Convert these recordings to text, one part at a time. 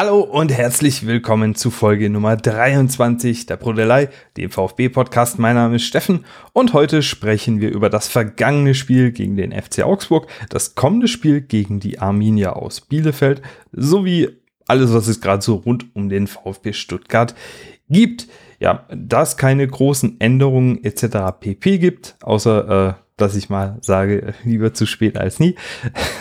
Hallo und herzlich willkommen zu Folge Nummer 23 der Brodelei, dem VfB-Podcast. Mein Name ist Steffen und heute sprechen wir über das vergangene Spiel gegen den FC Augsburg, das kommende Spiel gegen die Arminia aus Bielefeld sowie alles, was es gerade so rund um den VfB Stuttgart gibt. Ja, da es keine großen Änderungen etc. pp gibt, außer äh, dass ich mal sage, lieber zu spät als nie,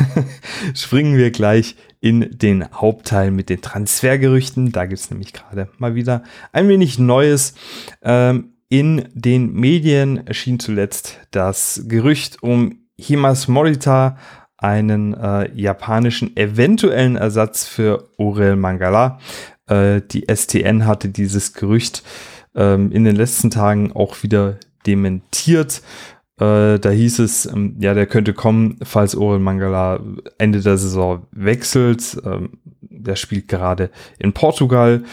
springen wir gleich in den Hauptteil mit den Transfergerüchten. Da gibt es nämlich gerade mal wieder ein wenig Neues. Ähm, in den Medien erschien zuletzt das Gerücht um Himas Morita, einen äh, japanischen eventuellen Ersatz für Orel Mangala. Äh, die STN hatte dieses Gerücht ähm, in den letzten Tagen auch wieder dementiert. Äh, da hieß es, ähm, ja, der könnte kommen, falls Orel Mangala Ende der Saison wechselt. Ähm, der spielt gerade in Portugal.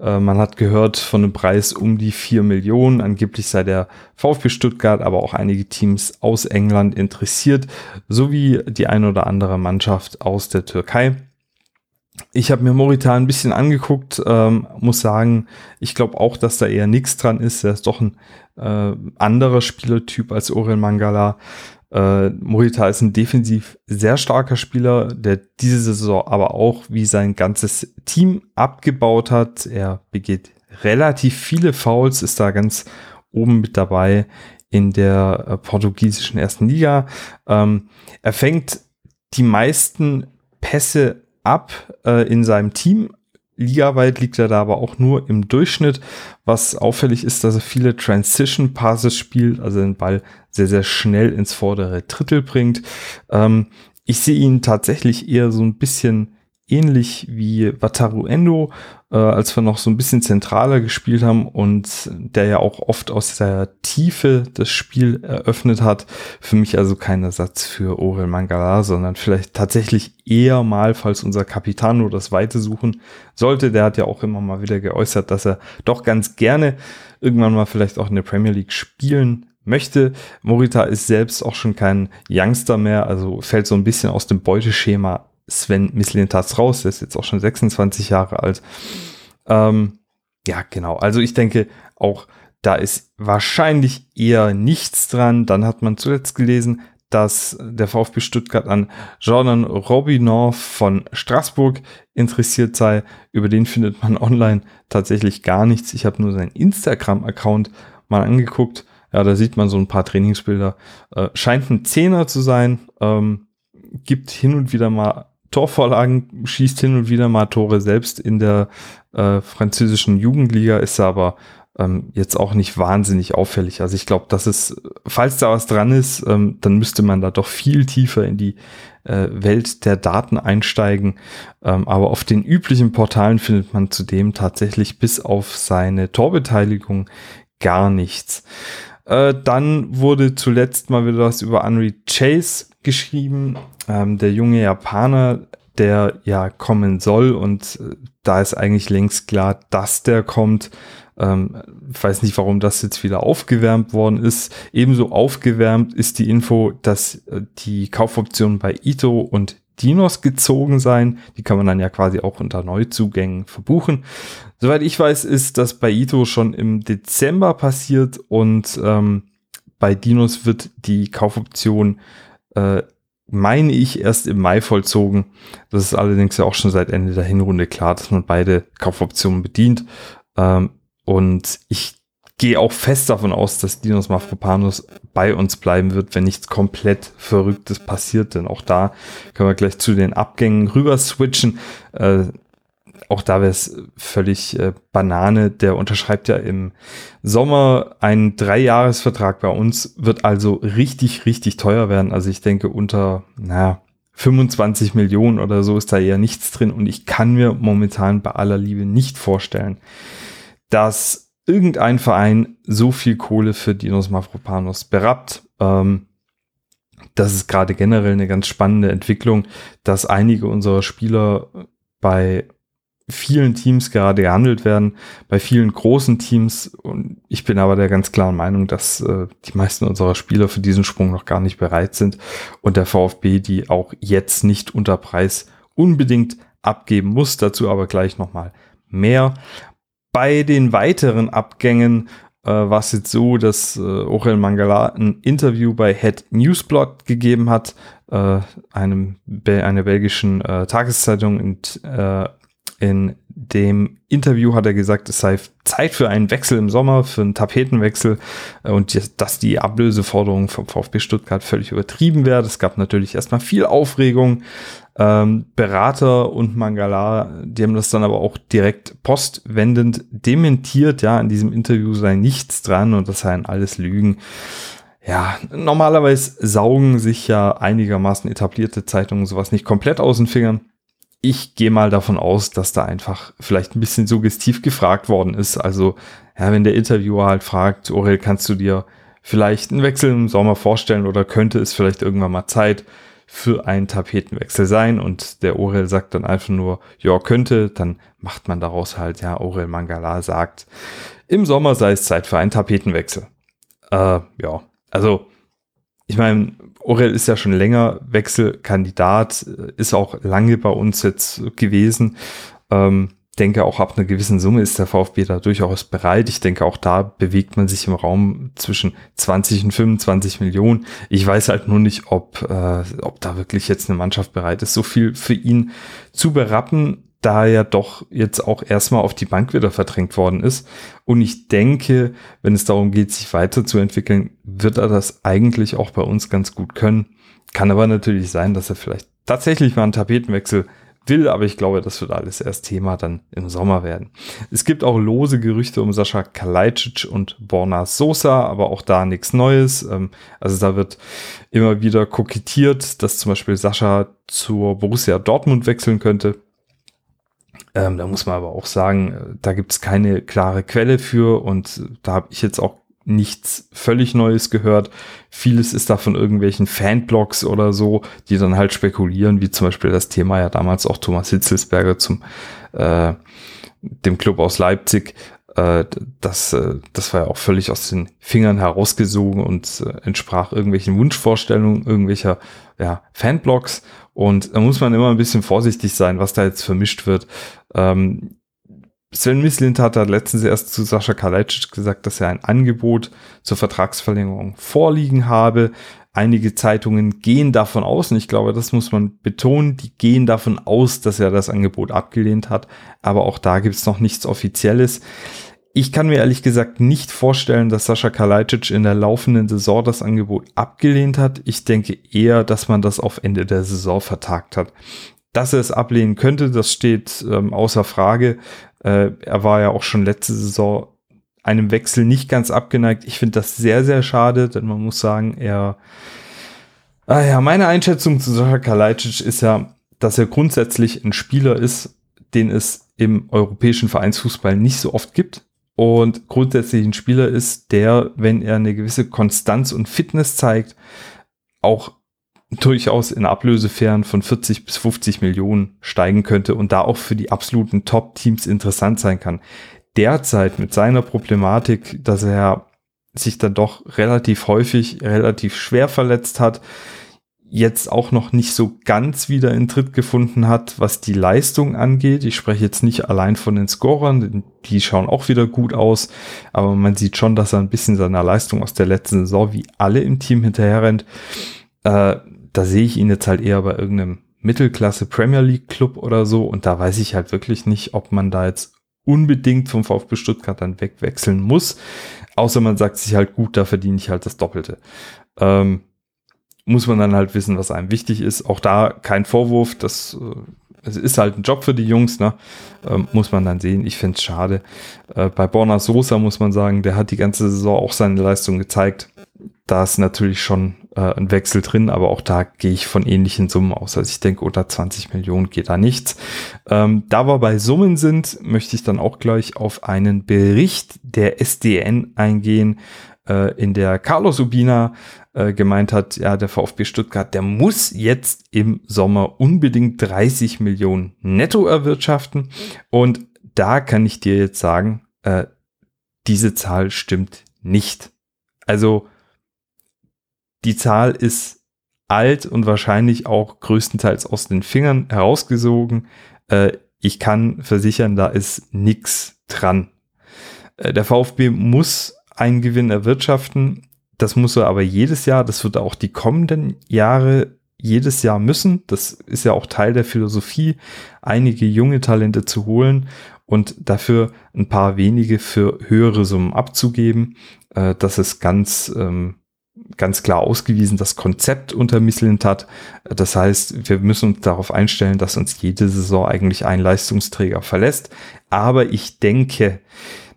Äh, man hat gehört von einem Preis um die vier Millionen. Angeblich sei der VfB Stuttgart, aber auch einige Teams aus England interessiert, sowie die ein oder andere Mannschaft aus der Türkei. Ich habe mir Morita ein bisschen angeguckt, ähm, muss sagen, ich glaube auch, dass da eher nichts dran ist. Er ist doch ein äh, anderer Spielertyp als Orel Mangala. Äh, Morita ist ein defensiv sehr starker Spieler, der diese Saison aber auch wie sein ganzes Team abgebaut hat. Er begeht relativ viele Fouls, ist da ganz oben mit dabei in der äh, portugiesischen ersten Liga. Ähm, er fängt die meisten Pässe ab äh, in seinem Team, Ligaweit liegt er da aber auch nur im Durchschnitt. Was auffällig ist, dass er viele Transition Passes spielt, also den Ball sehr, sehr schnell ins vordere Drittel bringt. Ähm, ich sehe ihn tatsächlich eher so ein bisschen ähnlich wie Wataru Endo, äh, als wir noch so ein bisschen zentraler gespielt haben und der ja auch oft aus der Tiefe das Spiel eröffnet hat. Für mich also kein Ersatz für Orel Mangala, sondern vielleicht tatsächlich eher mal, falls unser Capitano das Weite suchen sollte. Der hat ja auch immer mal wieder geäußert, dass er doch ganz gerne irgendwann mal vielleicht auch in der Premier League spielen möchte. Morita ist selbst auch schon kein Youngster mehr, also fällt so ein bisschen aus dem Beuteschema Sven Mislintats raus, der ist jetzt auch schon 26 Jahre alt. Ähm, ja, genau. Also ich denke auch, da ist wahrscheinlich eher nichts dran. Dann hat man zuletzt gelesen, dass der VfB Stuttgart an Jordan Robinon von Straßburg interessiert sei. Über den findet man online tatsächlich gar nichts. Ich habe nur seinen Instagram-Account mal angeguckt. Ja, da sieht man so ein paar Trainingsbilder. Äh, scheint ein Zehner zu sein. Ähm, gibt hin und wieder mal Torvorlagen, schießt hin und wieder mal Tore selbst in der äh, französischen Jugendliga, ist aber ähm, jetzt auch nicht wahnsinnig auffällig. Also ich glaube, dass es, falls da was dran ist, ähm, dann müsste man da doch viel tiefer in die äh, Welt der Daten einsteigen. Ähm, aber auf den üblichen Portalen findet man zudem tatsächlich bis auf seine Torbeteiligung gar nichts. Äh, dann wurde zuletzt mal wieder was über Henry Chase geschrieben. Ähm, der junge Japaner, der ja kommen soll und äh, da ist eigentlich längst klar, dass der kommt. Ähm, ich weiß nicht, warum das jetzt wieder aufgewärmt worden ist. Ebenso aufgewärmt ist die Info, dass äh, die Kaufoptionen bei Ito und Dinos gezogen sein. Die kann man dann ja quasi auch unter Neuzugängen verbuchen. Soweit ich weiß, ist das bei Ito schon im Dezember passiert und ähm, bei Dinos wird die Kaufoption äh, meine ich, erst im Mai vollzogen. Das ist allerdings ja auch schon seit Ende der Hinrunde klar, dass man beide Kaufoptionen bedient. Ähm, und ich gehe auch fest davon aus, dass Dinos Mafropanus bei uns bleiben wird, wenn nichts komplett Verrücktes passiert. Denn auch da können wir gleich zu den Abgängen rüber switchen. Äh, auch da wäre es völlig äh, Banane. Der unterschreibt ja im Sommer einen Dreijahresvertrag bei uns, wird also richtig, richtig teuer werden. Also ich denke unter, naja, 25 Millionen oder so ist da eher nichts drin und ich kann mir momentan bei aller Liebe nicht vorstellen, dass irgendein Verein so viel Kohle für Dinos Mavropanos berappt. Ähm, das ist gerade generell eine ganz spannende Entwicklung, dass einige unserer Spieler bei vielen Teams gerade gehandelt werden, bei vielen großen Teams. Und ich bin aber der ganz klaren Meinung, dass äh, die meisten unserer Spieler für diesen Sprung noch gar nicht bereit sind und der VfB die auch jetzt nicht unter Preis unbedingt abgeben muss. Dazu aber gleich nochmal mehr. Bei den weiteren Abgängen äh, war es jetzt so, dass äh, Orel Mangala ein Interview bei Head Newsblog gegeben hat, äh, einem einer belgischen äh, Tageszeitung und äh, in dem Interview hat er gesagt, es sei Zeit für einen Wechsel im Sommer, für einen Tapetenwechsel äh, und dass die Ablöseforderung vom VfB Stuttgart völlig übertrieben wäre. Es gab natürlich erstmal viel Aufregung. Ähm, Berater und Mangala, die haben das dann aber auch direkt postwendend dementiert. Ja, in diesem Interview sei nichts dran und das seien alles Lügen. Ja, normalerweise saugen sich ja einigermaßen etablierte Zeitungen sowas nicht komplett aus den Fingern ich gehe mal davon aus, dass da einfach vielleicht ein bisschen suggestiv gefragt worden ist. Also, ja, wenn der Interviewer halt fragt, Orel, kannst du dir vielleicht einen Wechsel im Sommer vorstellen oder könnte es vielleicht irgendwann mal Zeit für einen Tapetenwechsel sein? Und der Orel sagt dann einfach nur, ja, könnte, dann macht man daraus halt, ja, Orel Mangala sagt, im Sommer sei es Zeit für einen Tapetenwechsel. Äh, ja, also, ich meine, Orel ist ja schon länger Wechselkandidat, ist auch lange bei uns jetzt gewesen. Ähm, denke auch ab einer gewissen Summe ist der VfB da durchaus bereit. Ich denke auch da bewegt man sich im Raum zwischen 20 und 25 Millionen. Ich weiß halt nur nicht, ob, äh, ob da wirklich jetzt eine Mannschaft bereit ist, so viel für ihn zu berappen da er doch jetzt auch erstmal auf die Bank wieder verdrängt worden ist. Und ich denke, wenn es darum geht, sich weiterzuentwickeln, wird er das eigentlich auch bei uns ganz gut können. Kann aber natürlich sein, dass er vielleicht tatsächlich mal einen Tapetenwechsel will, aber ich glaube, das wird alles erst Thema dann im Sommer werden. Es gibt auch lose Gerüchte um Sascha Kalajdzic und Borna Sosa, aber auch da nichts Neues. Ähm, also da wird immer wieder kokettiert, dass zum Beispiel Sascha zur Borussia Dortmund wechseln könnte. Ähm, da muss man aber auch sagen, äh, da gibt es keine klare Quelle für und da habe ich jetzt auch nichts völlig Neues gehört. Vieles ist da von irgendwelchen Fanblogs oder so, die dann halt spekulieren, wie zum Beispiel das Thema ja damals auch Thomas Hitzelsberger zum äh, dem Club aus Leipzig. Äh, das, äh, das war ja auch völlig aus den Fingern herausgesogen und äh, entsprach irgendwelchen Wunschvorstellungen irgendwelcher ja, Fanblogs. Und da muss man immer ein bisschen vorsichtig sein, was da jetzt vermischt wird. Ähm, Sven Mislint hat da letztens erst zu Sascha Kalajdzic gesagt, dass er ein Angebot zur Vertragsverlängerung vorliegen habe. Einige Zeitungen gehen davon aus, und ich glaube, das muss man betonen, die gehen davon aus, dass er das Angebot abgelehnt hat. Aber auch da gibt es noch nichts Offizielles. Ich kann mir ehrlich gesagt nicht vorstellen, dass Sascha Kalajdzic in der laufenden Saison das Angebot abgelehnt hat. Ich denke eher, dass man das auf Ende der Saison vertagt hat. Dass er es ablehnen könnte, das steht ähm, außer Frage. Äh, er war ja auch schon letzte Saison einem Wechsel nicht ganz abgeneigt. Ich finde das sehr, sehr schade, denn man muss sagen, er, ah ja, meine Einschätzung zu Sascha Kalajdzic ist ja, dass er grundsätzlich ein Spieler ist, den es im europäischen Vereinsfußball nicht so oft gibt und grundsätzlich ein Spieler ist, der, wenn er eine gewisse Konstanz und Fitness zeigt, auch durchaus in Ablösefähren von 40 bis 50 Millionen steigen könnte und da auch für die absoluten Top-Teams interessant sein kann. Derzeit mit seiner Problematik, dass er sich dann doch relativ häufig, relativ schwer verletzt hat, jetzt auch noch nicht so ganz wieder in Tritt gefunden hat, was die Leistung angeht. Ich spreche jetzt nicht allein von den Scorern, die schauen auch wieder gut aus, aber man sieht schon, dass er ein bisschen seiner Leistung aus der letzten Saison wie alle im Team hinterherrennt. Äh, da sehe ich ihn jetzt halt eher bei irgendeinem Mittelklasse Premier League Club oder so und da weiß ich halt wirklich nicht, ob man da jetzt unbedingt vom VfB Stuttgart dann wegwechseln muss, außer man sagt sich halt gut, da verdiene ich halt das Doppelte. Ähm, muss man dann halt wissen, was einem wichtig ist. Auch da kein Vorwurf, das äh, es ist halt ein Job für die Jungs, ne? Ähm, muss man dann sehen. Ich finde es schade. Äh, bei Borna Sosa muss man sagen, der hat die ganze Saison auch seine Leistung gezeigt. Da ist natürlich schon äh, ein Wechsel drin, aber auch da gehe ich von ähnlichen Summen aus. Also ich denke, unter 20 Millionen geht da nichts. Ähm, da wir bei Summen sind, möchte ich dann auch gleich auf einen Bericht der SDN eingehen, äh, in der Carlos Ubina äh, gemeint hat, ja, der VfB Stuttgart, der muss jetzt im Sommer unbedingt 30 Millionen netto erwirtschaften. Und da kann ich dir jetzt sagen, äh, diese Zahl stimmt nicht. Also die Zahl ist alt und wahrscheinlich auch größtenteils aus den Fingern herausgesogen. Äh, ich kann versichern, da ist nichts dran. Äh, der VfB muss einen Gewinn erwirtschaften. Das muss er aber jedes Jahr, das wird auch die kommenden Jahre jedes Jahr müssen. Das ist ja auch Teil der Philosophie, einige junge Talente zu holen und dafür ein paar wenige für höhere Summen abzugeben. Äh, das ist ganz, ähm, ganz klar ausgewiesen, das Konzept unter Misslint hat. Das heißt, wir müssen uns darauf einstellen, dass uns jede Saison eigentlich ein Leistungsträger verlässt. Aber ich denke,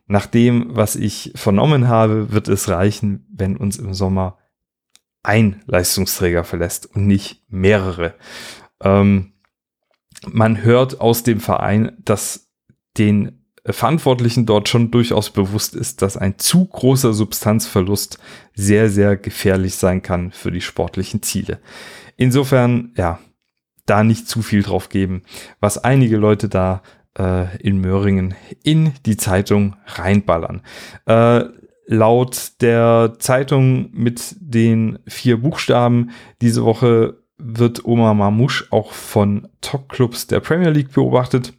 nach dem, was ich vernommen habe, wird es reichen, wenn uns im Sommer ein Leistungsträger verlässt und nicht mehrere. Ähm, man hört aus dem Verein, dass den Verantwortlichen dort schon durchaus bewusst ist, dass ein zu großer Substanzverlust sehr, sehr gefährlich sein kann für die sportlichen Ziele. Insofern, ja, da nicht zu viel drauf geben, was einige Leute da äh, in Möhringen in die Zeitung reinballern. Äh, laut der Zeitung mit den vier Buchstaben diese Woche wird Omar Mamouche auch von Top-Clubs der Premier League beobachtet.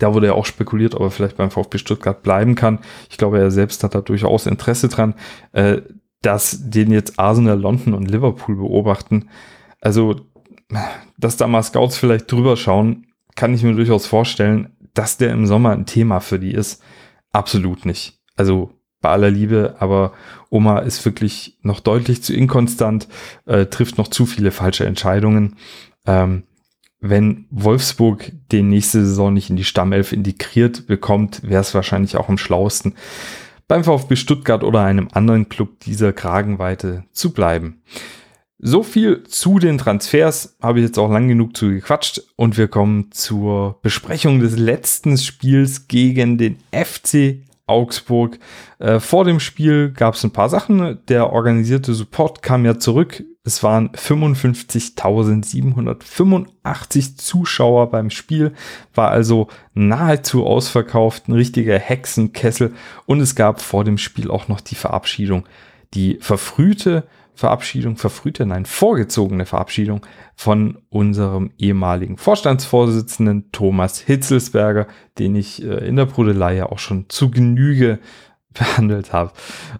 Da wurde ja auch spekuliert, ob er vielleicht beim VfB Stuttgart bleiben kann. Ich glaube, er selbst hat da durchaus Interesse dran, äh, dass den jetzt Arsenal, London und Liverpool beobachten. Also, dass da mal Scouts vielleicht drüber schauen, kann ich mir durchaus vorstellen, dass der im Sommer ein Thema für die ist. Absolut nicht. Also bei aller Liebe, aber Oma ist wirklich noch deutlich zu inkonstant, äh, trifft noch zu viele falsche Entscheidungen. Ähm, wenn Wolfsburg den nächste Saison nicht in die Stammelf integriert bekommt, wäre es wahrscheinlich auch am schlauesten, beim VfB Stuttgart oder einem anderen Club dieser Kragenweite zu bleiben. So viel zu den Transfers, habe ich jetzt auch lang genug zu gequatscht und wir kommen zur Besprechung des letzten Spiels gegen den FC Augsburg. Äh, vor dem Spiel gab es ein paar Sachen. Der organisierte Support kam ja zurück. Es waren 55.785 Zuschauer beim Spiel, war also nahezu ausverkauft, ein richtiger Hexenkessel und es gab vor dem Spiel auch noch die Verabschiedung. Die verfrühte Verabschiedung, verfrühte, nein, vorgezogene Verabschiedung von unserem ehemaligen Vorstandsvorsitzenden Thomas Hitzelsberger, den ich äh, in der Brudelei ja auch schon zu Genüge behandelt habe.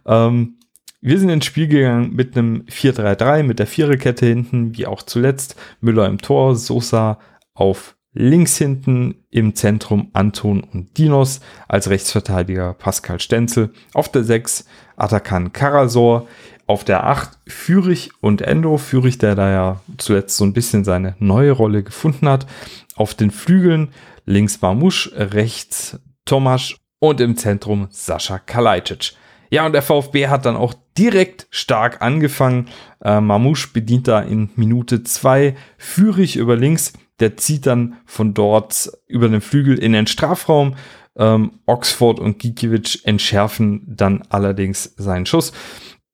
Ähm, wir sind ins Spiel gegangen mit einem 4-3-3, mit der Viererkette hinten, wie auch zuletzt. Müller im Tor, Sosa auf links hinten, im Zentrum Anton und Dinos, als Rechtsverteidiger Pascal Stenzel, auf der 6 Atakan Karasor, auf der 8 Fürich und Endo. Fürich, der da ja zuletzt so ein bisschen seine neue Rolle gefunden hat. Auf den Flügeln links Marmusch, rechts Tomasch und im Zentrum Sascha Kalajdzic. Ja, und der VfB hat dann auch direkt stark angefangen. Äh, Mamouche bedient da in Minute 2 Fürich über links. Der zieht dann von dort über den Flügel in den Strafraum. Ähm, Oxford und Gikiewicz entschärfen dann allerdings seinen Schuss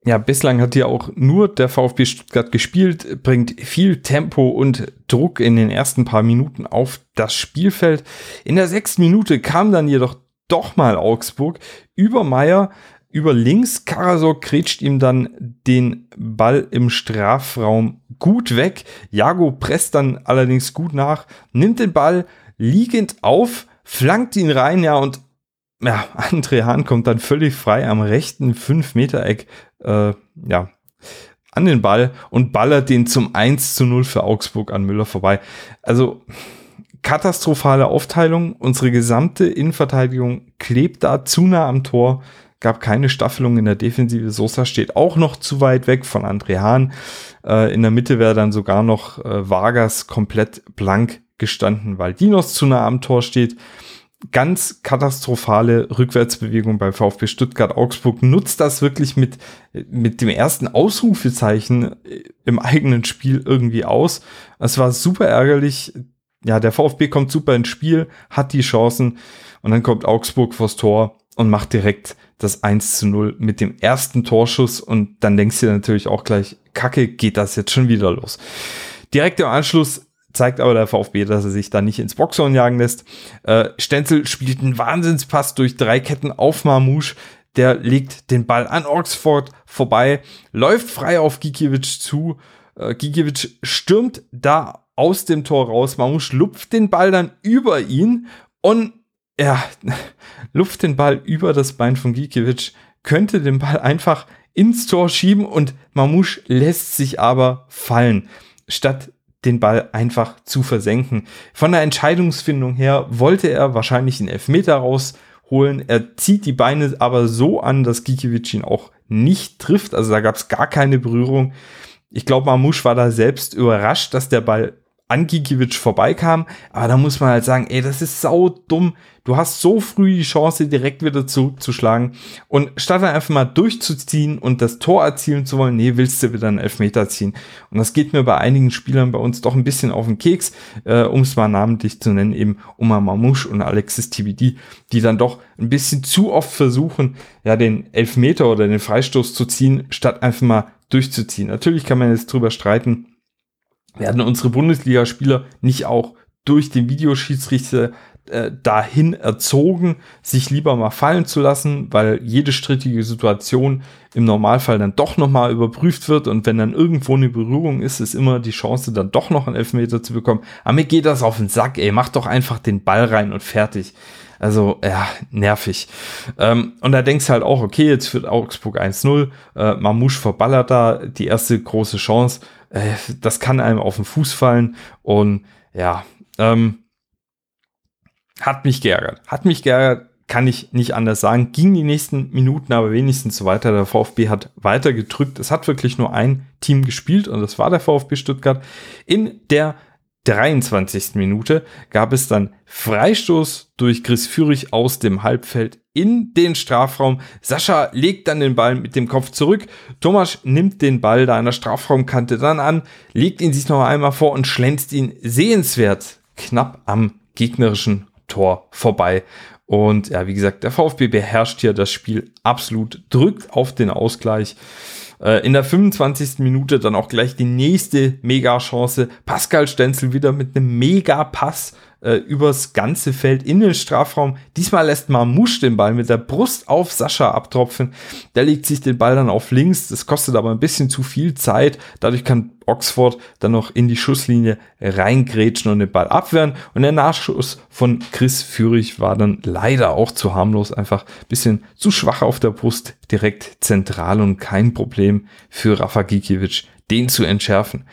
ja, bislang hat hier auch nur der VfB Stuttgart gespielt, bringt viel Tempo und Druck in den ersten paar Minuten auf das Spielfeld. In der sechsten Minute kam dann jedoch doch mal Augsburg über Meier, über links. Karasor kretscht ihm dann den Ball im Strafraum gut weg. Jago presst dann allerdings gut nach, nimmt den Ball liegend auf, flankt ihn rein, ja, und ja, André Hahn kommt dann völlig frei am rechten 5-Meter-Eck äh, ja, an den Ball und ballert den zum 1 zu 0 für Augsburg an Müller vorbei. Also katastrophale Aufteilung. Unsere gesamte Innenverteidigung klebt da zu nah am Tor. Gab keine Staffelung in der Defensive. Sosa steht auch noch zu weit weg von André Hahn. Äh, in der Mitte wäre dann sogar noch äh, Vargas komplett blank gestanden, weil Dinos zu nah am Tor steht ganz katastrophale Rückwärtsbewegung bei VfB Stuttgart Augsburg nutzt das wirklich mit, mit dem ersten Ausrufezeichen im eigenen Spiel irgendwie aus. Es war super ärgerlich. Ja, der VfB kommt super ins Spiel, hat die Chancen und dann kommt Augsburg vors Tor und macht direkt das 1 zu 0 mit dem ersten Torschuss und dann denkst du dir natürlich auch gleich, Kacke, geht das jetzt schon wieder los. Direkt im Anschluss zeigt aber der VfB, dass er sich da nicht ins Boxhorn jagen lässt. Äh, Stenzel spielt einen Wahnsinnspass durch drei Ketten auf Marmouche. Der legt den Ball an Oxford vorbei, läuft frei auf Gikiewicz zu. Äh, Gikiewicz stürmt da aus dem Tor raus. Mamouche lupft den Ball dann über ihn und ja, luft den Ball über das Bein von Gikiewicz, könnte den Ball einfach ins Tor schieben und Mamouche lässt sich aber fallen, statt den Ball einfach zu versenken. Von der Entscheidungsfindung her wollte er wahrscheinlich einen Elfmeter rausholen. Er zieht die Beine aber so an, dass Gikiewicz ihn auch nicht trifft. Also da gab es gar keine Berührung. Ich glaube, Mamouche war da selbst überrascht, dass der Ball an Gikiewicz vorbeikam. Aber da muss man halt sagen, ey, das ist sau dumm. Du hast so früh die Chance, direkt wieder zurückzuschlagen. Und statt dann einfach mal durchzuziehen und das Tor erzielen zu wollen, nee, willst du wieder einen Elfmeter ziehen. Und das geht mir bei einigen Spielern bei uns doch ein bisschen auf den Keks, äh, um es mal namentlich zu nennen, eben Omar Mamouche und Alexis TBD, die dann doch ein bisschen zu oft versuchen, ja, den Elfmeter oder den Freistoß zu ziehen, statt einfach mal durchzuziehen. Natürlich kann man jetzt drüber streiten, werden unsere Bundesligaspieler nicht auch durch den Videoschiedsrichter äh, dahin erzogen, sich lieber mal fallen zu lassen, weil jede strittige Situation im Normalfall dann doch nochmal überprüft wird und wenn dann irgendwo eine Berührung ist, ist immer die Chance, dann doch noch einen Elfmeter zu bekommen. Aber mir geht das auf den Sack, ey, mach doch einfach den Ball rein und fertig. Also, ja, nervig. Ähm, und da denkst du halt auch, okay, jetzt führt Augsburg 1-0, äh, Mamouche verballert da die erste große Chance äh, das kann einem auf den Fuß fallen und ja, ähm, hat mich geärgert. Hat mich geärgert, kann ich nicht anders sagen. Ging die nächsten Minuten aber wenigstens so weiter. Der VfB hat weiter gedrückt. Es hat wirklich nur ein Team gespielt und das war der VfB Stuttgart. In der 23. Minute gab es dann Freistoß durch Chris Führig aus dem Halbfeld in den Strafraum. Sascha legt dann den Ball mit dem Kopf zurück. Thomas nimmt den Ball da an der Strafraumkante dann an, legt ihn sich noch einmal vor und schlänzt ihn sehenswert knapp am gegnerischen Tor vorbei. Und ja, wie gesagt, der VfB beherrscht hier das Spiel absolut, drückt auf den Ausgleich. Äh, in der 25. Minute dann auch gleich die nächste Mega-Chance. Pascal Stenzel wieder mit einem Mega-Pass äh, übers ganze Feld in den Strafraum. Diesmal lässt Marmouche den Ball mit der Brust auf Sascha abtropfen. Der legt sich den Ball dann auf links. Das kostet aber ein bisschen zu viel Zeit. Dadurch kann Oxford dann noch in die Schusslinie reingrätschen und den Ball abwehren. Und der Nachschuss von Chris Führig war dann leider auch zu harmlos. Einfach ein bisschen zu schwach auf der Brust. Direkt zentral und kein Problem für Rafa Gikiewicz, den zu entschärfen.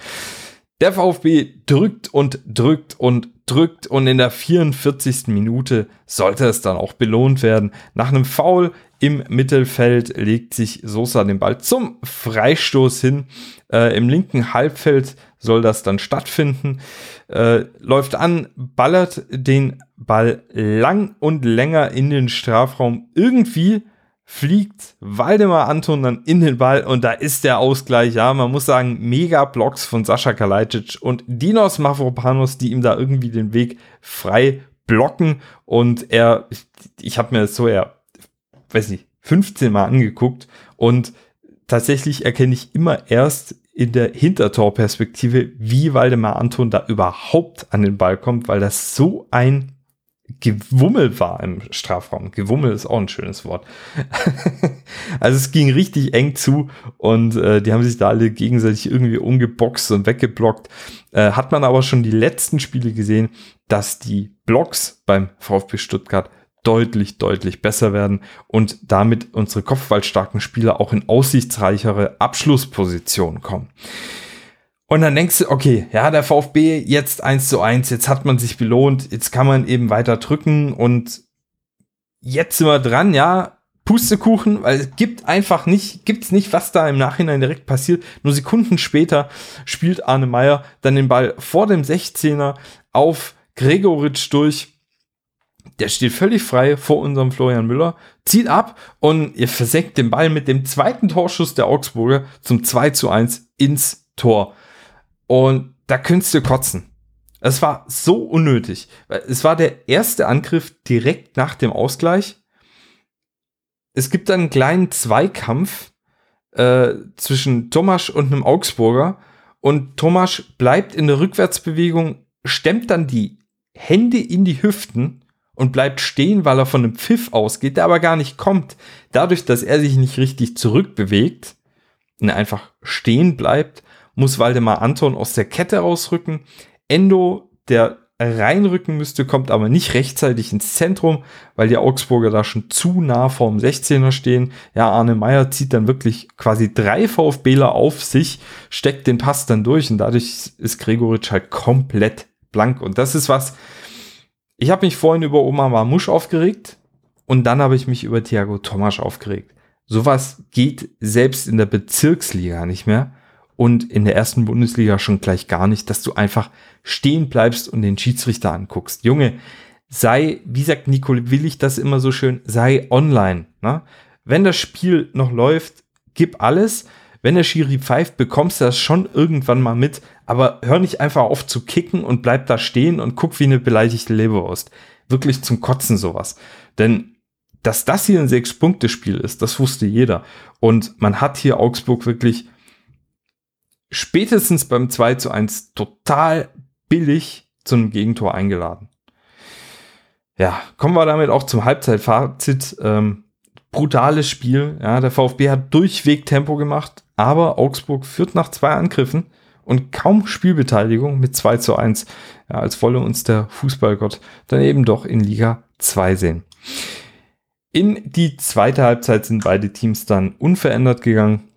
Der VfB drückt und drückt und drückt und in der 44. Minute sollte es dann auch belohnt werden. Nach einem Foul im Mittelfeld legt sich Sosa den Ball zum Freistoß hin. Äh, Im linken Halbfeld soll das dann stattfinden. Äh, läuft an, ballert den Ball lang und länger in den Strafraum. Irgendwie fliegt Waldemar Anton dann in den Ball und da ist der Ausgleich. Ja, man muss sagen, mega Blocks von Sascha Kalajdzic und Dinos Mavropanos, die ihm da irgendwie den Weg frei blocken und er, ich, ich habe mir das so ja, weiß nicht, 15 Mal angeguckt und tatsächlich erkenne ich immer erst in der Hintertorperspektive, wie Waldemar Anton da überhaupt an den Ball kommt, weil das so ein Gewummel war im Strafraum. Gewummel ist auch ein schönes Wort. also es ging richtig eng zu und äh, die haben sich da alle gegenseitig irgendwie umgeboxt und weggeblockt. Äh, hat man aber schon die letzten Spiele gesehen, dass die Blocks beim VfB Stuttgart deutlich, deutlich besser werden und damit unsere kopfballstarken Spieler auch in aussichtsreichere Abschlusspositionen kommen. Und dann denkst du, okay, ja, der VfB jetzt eins zu eins, jetzt hat man sich belohnt, jetzt kann man eben weiter drücken und jetzt sind wir dran, ja, Pustekuchen, weil es gibt einfach nicht, gibt's nicht, was da im Nachhinein direkt passiert. Nur Sekunden später spielt Arne Meyer dann den Ball vor dem 16er auf Gregoritsch durch. Der steht völlig frei vor unserem Florian Müller, zieht ab und ihr versenkt den Ball mit dem zweiten Torschuss der Augsburger zum 2 zu 1 ins Tor. Und da könntest du kotzen. Es war so unnötig. Es war der erste Angriff direkt nach dem Ausgleich. Es gibt dann einen kleinen Zweikampf äh, zwischen Thomas und einem Augsburger. Und Thomas bleibt in der Rückwärtsbewegung, stemmt dann die Hände in die Hüften und bleibt stehen, weil er von einem Pfiff ausgeht, der aber gar nicht kommt. Dadurch, dass er sich nicht richtig zurückbewegt und einfach stehen bleibt, muss Waldemar Anton aus der Kette rausrücken. Endo, der reinrücken müsste, kommt aber nicht rechtzeitig ins Zentrum, weil die Augsburger da schon zu nah vorm 16er stehen. Ja, Arne Meyer zieht dann wirklich quasi drei VfBler auf sich, steckt den Pass dann durch und dadurch ist Gregoritsch halt komplett blank. Und das ist was, ich habe mich vorhin über Oma Marmusch aufgeregt und dann habe ich mich über Thiago Tomasch aufgeregt. Sowas geht selbst in der Bezirksliga nicht mehr und in der ersten Bundesliga schon gleich gar nicht, dass du einfach stehen bleibst und den Schiedsrichter anguckst. Junge, sei, wie sagt Nicole Willig das immer so schön, sei online. Ne? Wenn das Spiel noch läuft, gib alles. Wenn der Schiri pfeift, bekommst du das schon irgendwann mal mit, aber hör nicht einfach auf zu kicken und bleib da stehen und guck wie eine beleidigte Leberwurst. Wirklich zum Kotzen sowas. Denn dass das hier ein Sechs-Punkte-Spiel ist, das wusste jeder. Und man hat hier Augsburg wirklich spätestens beim 2 zu 1 total billig zu einem Gegentor eingeladen. Ja, kommen wir damit auch zum Halbzeitfazit. Ähm, brutales Spiel. Ja, der VfB hat durchweg Tempo gemacht, aber Augsburg führt nach zwei Angriffen und kaum Spielbeteiligung mit 2 zu 1, ja, als wolle uns der Fußballgott dann eben doch in Liga 2 sehen. In die zweite Halbzeit sind beide Teams dann unverändert gegangen.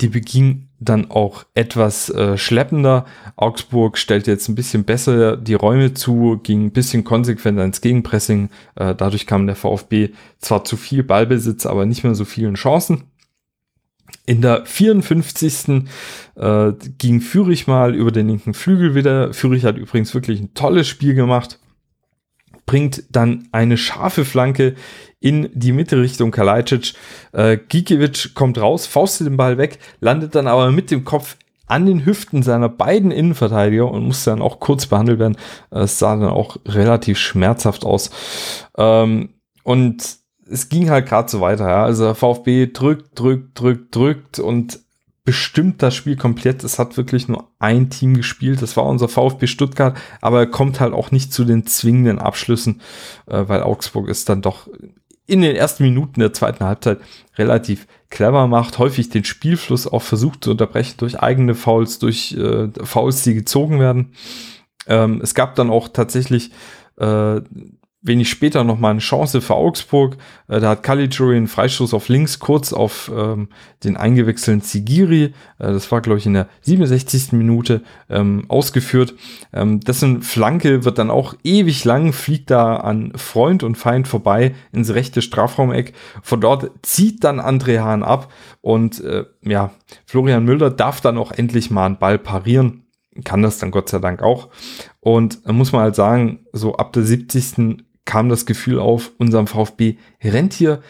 Die beging dann auch etwas äh, schleppender. Augsburg stellt jetzt ein bisschen besser die Räume zu, ging ein bisschen konsequenter ins Gegenpressing. Äh, dadurch kam der VfB zwar zu viel Ballbesitz, aber nicht mehr so vielen Chancen. In der 54. Äh, ging Fürich mal über den linken Flügel wieder. Fürich hat übrigens wirklich ein tolles Spiel gemacht bringt dann eine scharfe Flanke in die Mitte Richtung Kalajdzic. Äh, Gikiewicz kommt raus, faustet den Ball weg, landet dann aber mit dem Kopf an den Hüften seiner beiden Innenverteidiger und musste dann auch kurz behandelt werden. Es sah dann auch relativ schmerzhaft aus. Ähm, und es ging halt gerade so weiter. Ja. Also VfB drückt, drückt, drückt, drückt und bestimmt das Spiel komplett. Es hat wirklich nur ein Team gespielt. Das war unser VfB Stuttgart, aber er kommt halt auch nicht zu den zwingenden Abschlüssen, äh, weil Augsburg ist dann doch in den ersten Minuten der zweiten Halbzeit relativ clever macht, häufig den Spielfluss auch versucht zu unterbrechen durch eigene Fouls, durch äh, Fouls, die gezogen werden. Ähm, es gab dann auch tatsächlich äh, wenig später nochmal eine Chance für Augsburg. Äh, da hat Caligiuri einen Freistoß auf links kurz auf ähm, den eingewechselten Zigiri. Äh, das war, glaube ich, in der 67. Minute ähm, ausgeführt. Ähm, dessen Flanke wird dann auch ewig lang, fliegt da an Freund und Feind vorbei ins rechte Strafraumeck. Von dort zieht dann André Hahn ab und äh, ja, Florian Müller darf dann auch endlich mal einen Ball parieren kann das dann Gott sei Dank auch. Und muss man halt sagen, so ab der 70 kam das Gefühl auf, unserem VfB rennt hier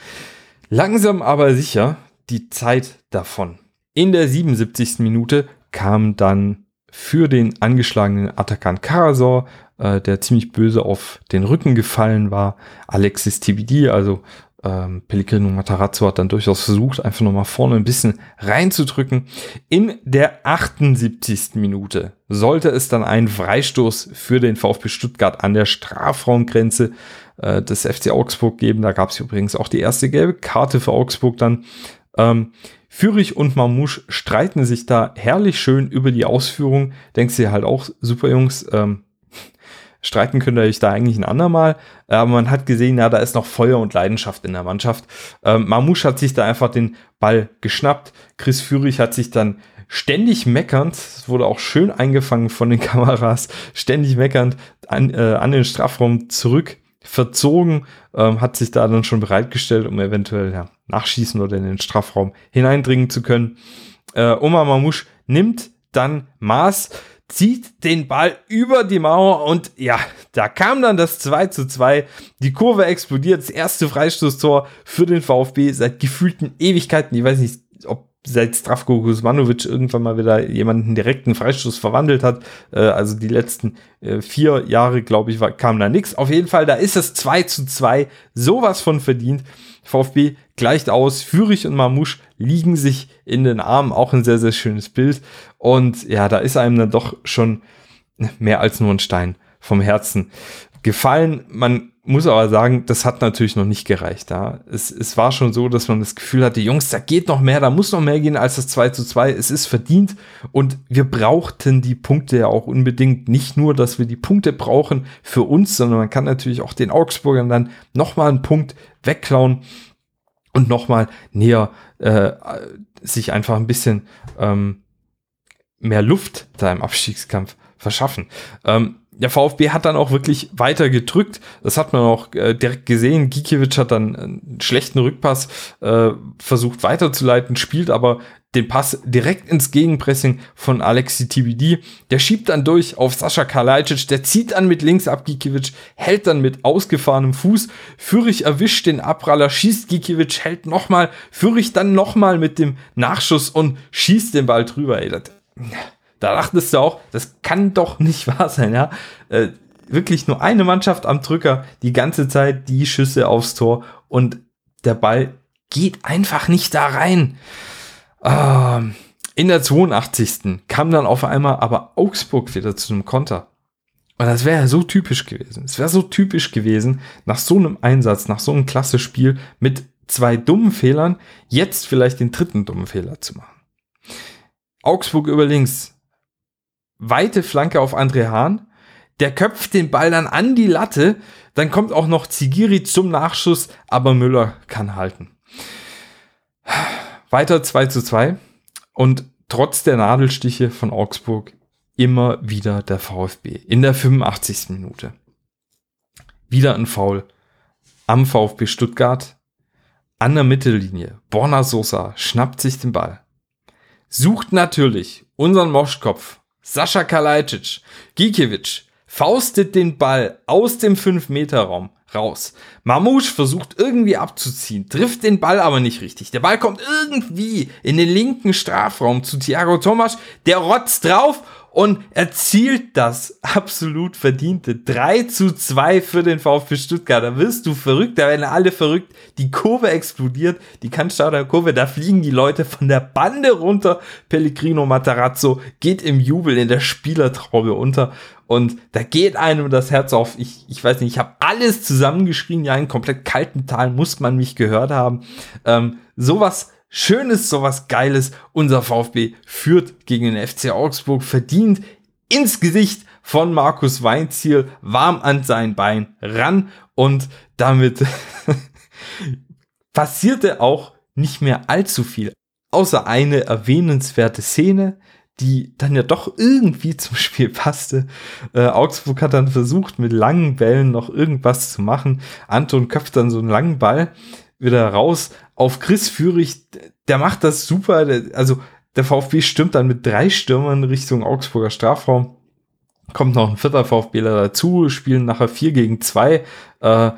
langsam aber sicher die Zeit davon. In der 77. Minute kam dann für den angeschlagenen Atakan Karasor, äh, der ziemlich böse auf den Rücken gefallen war, Alexis TBD, also ähm, Pellegrino Matarazzo hat dann durchaus versucht, einfach nochmal vorne ein bisschen reinzudrücken. In der 78. Minute sollte es dann einen Freistoß für den VfB Stuttgart an der Strafraumgrenze äh, des FC Augsburg geben. Da gab es übrigens auch die erste gelbe Karte für Augsburg dann. Ähm, Fürich und Mamouche streiten sich da herrlich schön über die Ausführung. Denkst du halt auch, super Jungs, ähm, streiten könnt ihr euch da eigentlich ein andermal. Aber man hat gesehen, ja, da ist noch Feuer und Leidenschaft in der Mannschaft. Ähm, Mamouche hat sich da einfach den Ball geschnappt. Chris Fürich hat sich dann ständig meckernd, es wurde auch schön eingefangen von den Kameras, ständig meckernd an, äh, an den Strafraum zurück verzogen, ähm, hat sich da dann schon bereitgestellt, um eventuell ja, nachschießen oder in den Strafraum hineindringen zu können. Äh, Omar Mamouche nimmt dann Maß, zieht den Ball über die Mauer und ja, da kam dann das 2 zu 2. Die Kurve explodiert, das erste Freistoßtor für den VfB seit gefühlten Ewigkeiten. Ich weiß nicht, ob seit Stravko Kuzmanovic irgendwann mal wieder jemanden direkten Freistoß verwandelt hat. Äh, also die letzten äh, vier Jahre, glaube ich, kam da nichts. Auf jeden Fall, da ist es 2 zu 2. Sowas von verdient. VfB gleicht aus. Fürich und Mamouche liegen sich in den Armen. Auch ein sehr, sehr schönes Bild. Und ja, da ist einem dann doch schon mehr als nur ein Stein vom Herzen gefallen. Man muss aber sagen, das hat natürlich noch nicht gereicht. Ja. Es, es war schon so, dass man das Gefühl hatte, Jungs, da geht noch mehr, da muss noch mehr gehen als das 2 zu 2. Es ist verdient und wir brauchten die Punkte ja auch unbedingt. Nicht nur, dass wir die Punkte brauchen für uns, sondern man kann natürlich auch den Augsburgern dann nochmal einen Punkt wegklauen und nochmal näher äh, sich einfach ein bisschen ähm, mehr Luft da im Abstiegskampf verschaffen. Ähm, der VfB hat dann auch wirklich weiter gedrückt. Das hat man auch äh, direkt gesehen. Gikiewicz hat dann einen schlechten Rückpass äh, versucht weiterzuleiten, spielt aber den Pass direkt ins Gegenpressing von Alexi TBD. Der schiebt dann durch auf Sascha Kalajdzic, der zieht dann mit links ab Gikiewicz, hält dann mit ausgefahrenem Fuß. Fürich erwischt den Abpraller, schießt Gikiewicz, hält nochmal, Fürich dann nochmal mit dem Nachschuss und schießt den Ball drüber. Ey, das, da dachtest du auch, das kann doch nicht wahr sein, ja. Äh, wirklich nur eine Mannschaft am Drücker, die ganze Zeit die Schüsse aufs Tor und der Ball geht einfach nicht da rein. Ähm, in der 82. kam dann auf einmal aber Augsburg wieder zu einem Konter. Und das wäre ja so typisch gewesen. Es wäre so typisch gewesen, nach so einem Einsatz, nach so einem klasse Spiel mit zwei dummen Fehlern, jetzt vielleicht den dritten dummen Fehler zu machen. Augsburg über links, weite Flanke auf André Hahn. Der köpft den Ball dann an die Latte. Dann kommt auch noch Zigiri zum Nachschuss, aber Müller kann halten. Weiter 2 zu 2. Und trotz der Nadelstiche von Augsburg immer wieder der VfB. In der 85. Minute. Wieder ein Foul am VfB Stuttgart. An der Mittellinie. Borna Sosa schnappt sich den Ball. Sucht natürlich unseren Moschkopf Sascha Kalajdzic, Gikiewicz, faustet den Ball aus dem 5-Meter-Raum raus. Mamouche versucht irgendwie abzuziehen, trifft den Ball aber nicht richtig. Der Ball kommt irgendwie in den linken Strafraum zu Thiago Thomas, der rotzt drauf und erzielt das absolut verdiente 3 zu 2 für den VfB Stuttgart. Da wirst du verrückt, da werden alle verrückt. Die Kurve explodiert, die Cannstatter Kurve, da fliegen die Leute von der Bande runter. Pellegrino Matarazzo geht im Jubel in der Spielertraube unter und da geht einem das Herz auf. Ich, ich weiß nicht, ich habe alles zusammengeschrien. Ja, in komplett kalten Tal muss man mich gehört haben. Ähm, sowas Schönes, sowas Geiles. Unser VfB führt gegen den FC Augsburg verdient ins Gesicht von Markus Weinziel, warm an sein Bein ran und damit passierte auch nicht mehr allzu viel. Außer eine erwähnenswerte Szene, die dann ja doch irgendwie zum Spiel passte. Äh, Augsburg hat dann versucht, mit langen Bällen noch irgendwas zu machen. Anton köpft dann so einen langen Ball wieder raus auf Chris Führig. Der macht das super. Also der VfB stimmt dann mit drei Stürmern Richtung Augsburger Strafraum. Kommt noch ein vierter VfBler dazu, spielen nachher vier gegen zwei. Äh,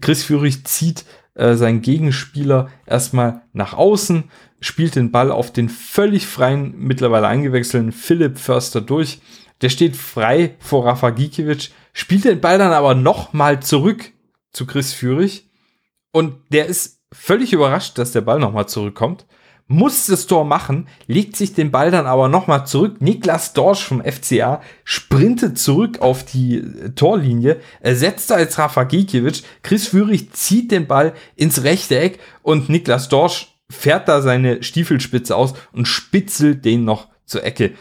Chris Führig zieht äh, seinen Gegenspieler erstmal nach außen, spielt den Ball auf den völlig freien, mittlerweile eingewechselten Philipp Förster durch. Der steht frei vor Rafa Gikiewicz, spielt den Ball dann aber nochmal zurück zu Chris Führig und der ist völlig überrascht, dass der Ball nochmal zurückkommt. Muss das Tor machen, legt sich den Ball dann aber nochmal zurück. Niklas Dorsch vom FCA sprintet zurück auf die äh, Torlinie, ersetzt als Rafa Gikiewicz. Chris Führig zieht den Ball ins rechte Eck und Niklas Dorsch fährt da seine Stiefelspitze aus und spitzelt den noch zur Ecke.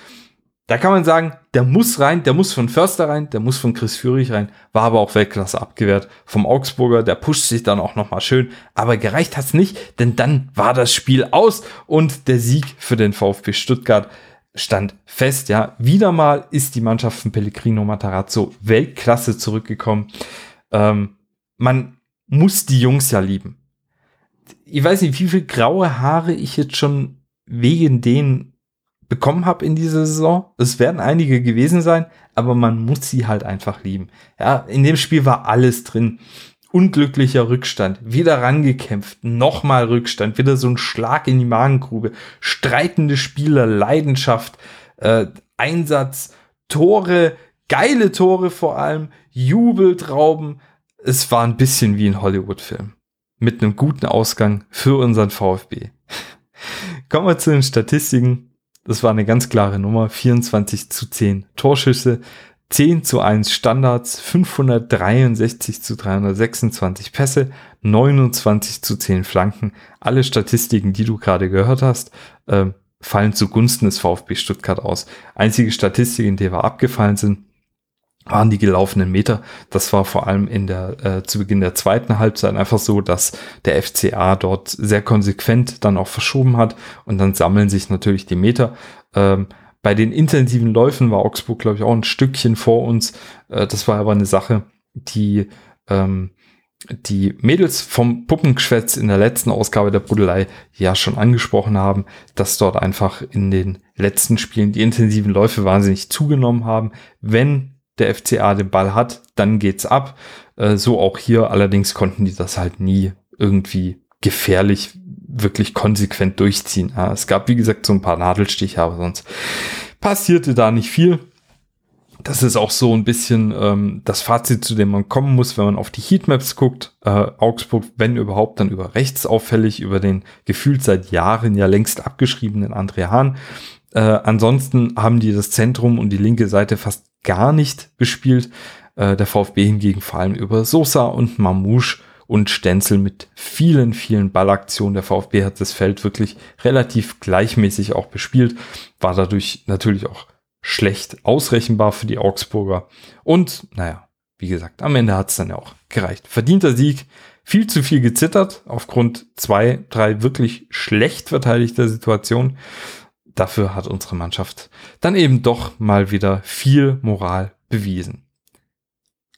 Da kann man sagen, der muss rein, der muss von Förster rein, der muss von Chris Führig rein, war aber auch Weltklasse abgewehrt vom Augsburger, der pusht sich dann auch nochmal schön, aber gereicht hat's nicht, denn dann war das Spiel aus und der Sieg für den VfB Stuttgart stand fest, ja, wieder mal ist die Mannschaft von Pellegrino Matarazzo Weltklasse zurückgekommen. Ähm, man muss die Jungs ja lieben. Ich weiß nicht, wie viel graue Haare ich jetzt schon wegen denen bekommen habe in dieser Saison. Es werden einige gewesen sein, aber man muss sie halt einfach lieben. Ja, in dem Spiel war alles drin. Unglücklicher Rückstand, wieder rangekämpft, nochmal Rückstand, wieder so ein Schlag in die Magengrube, streitende Spieler, Leidenschaft, äh, Einsatz, Tore, geile Tore vor allem, Jubeltrauben. Es war ein bisschen wie ein Hollywood-Film. Mit einem guten Ausgang für unseren VfB. Kommen wir zu den Statistiken. Das war eine ganz klare Nummer. 24 zu 10 Torschüsse. 10 zu 1 Standards, 563 zu 326 Pässe, 29 zu 10 Flanken. Alle Statistiken, die du gerade gehört hast, äh, fallen zugunsten des VfB Stuttgart aus. Einzige Statistiken, die wir abgefallen sind, waren die gelaufenen Meter. Das war vor allem in der äh, zu Beginn der zweiten Halbzeit einfach so, dass der FCA dort sehr konsequent dann auch verschoben hat und dann sammeln sich natürlich die Meter. Ähm, bei den intensiven Läufen war Augsburg, glaube ich, auch ein Stückchen vor uns. Äh, das war aber eine Sache, die ähm, die Mädels vom Puppengeschwätz in der letzten Ausgabe der Brudelei ja schon angesprochen haben, dass dort einfach in den letzten Spielen die intensiven Läufe wahnsinnig zugenommen haben. Wenn der FCA den Ball hat, dann geht's ab. Äh, so auch hier. Allerdings konnten die das halt nie irgendwie gefährlich wirklich konsequent durchziehen. Ja, es gab, wie gesagt, so ein paar Nadelstiche, aber sonst passierte da nicht viel das ist auch so ein bisschen ähm, das Fazit, zu dem man kommen muss, wenn man auf die Heatmaps guckt. Äh, Augsburg, wenn überhaupt, dann über rechts auffällig, über den gefühlt seit Jahren ja längst abgeschriebenen André Hahn. Äh, ansonsten haben die das Zentrum und die linke Seite fast gar nicht bespielt. Äh, der VfB hingegen vor allem über Sosa und Mamouche und Stenzel mit vielen, vielen Ballaktionen. Der VfB hat das Feld wirklich relativ gleichmäßig auch bespielt, war dadurch natürlich auch schlecht ausrechenbar für die Augsburger. Und naja, wie gesagt, am Ende hat es dann ja auch gereicht. Verdienter Sieg, viel zu viel gezittert aufgrund zwei, drei wirklich schlecht verteidigter Situationen. Dafür hat unsere Mannschaft dann eben doch mal wieder viel Moral bewiesen.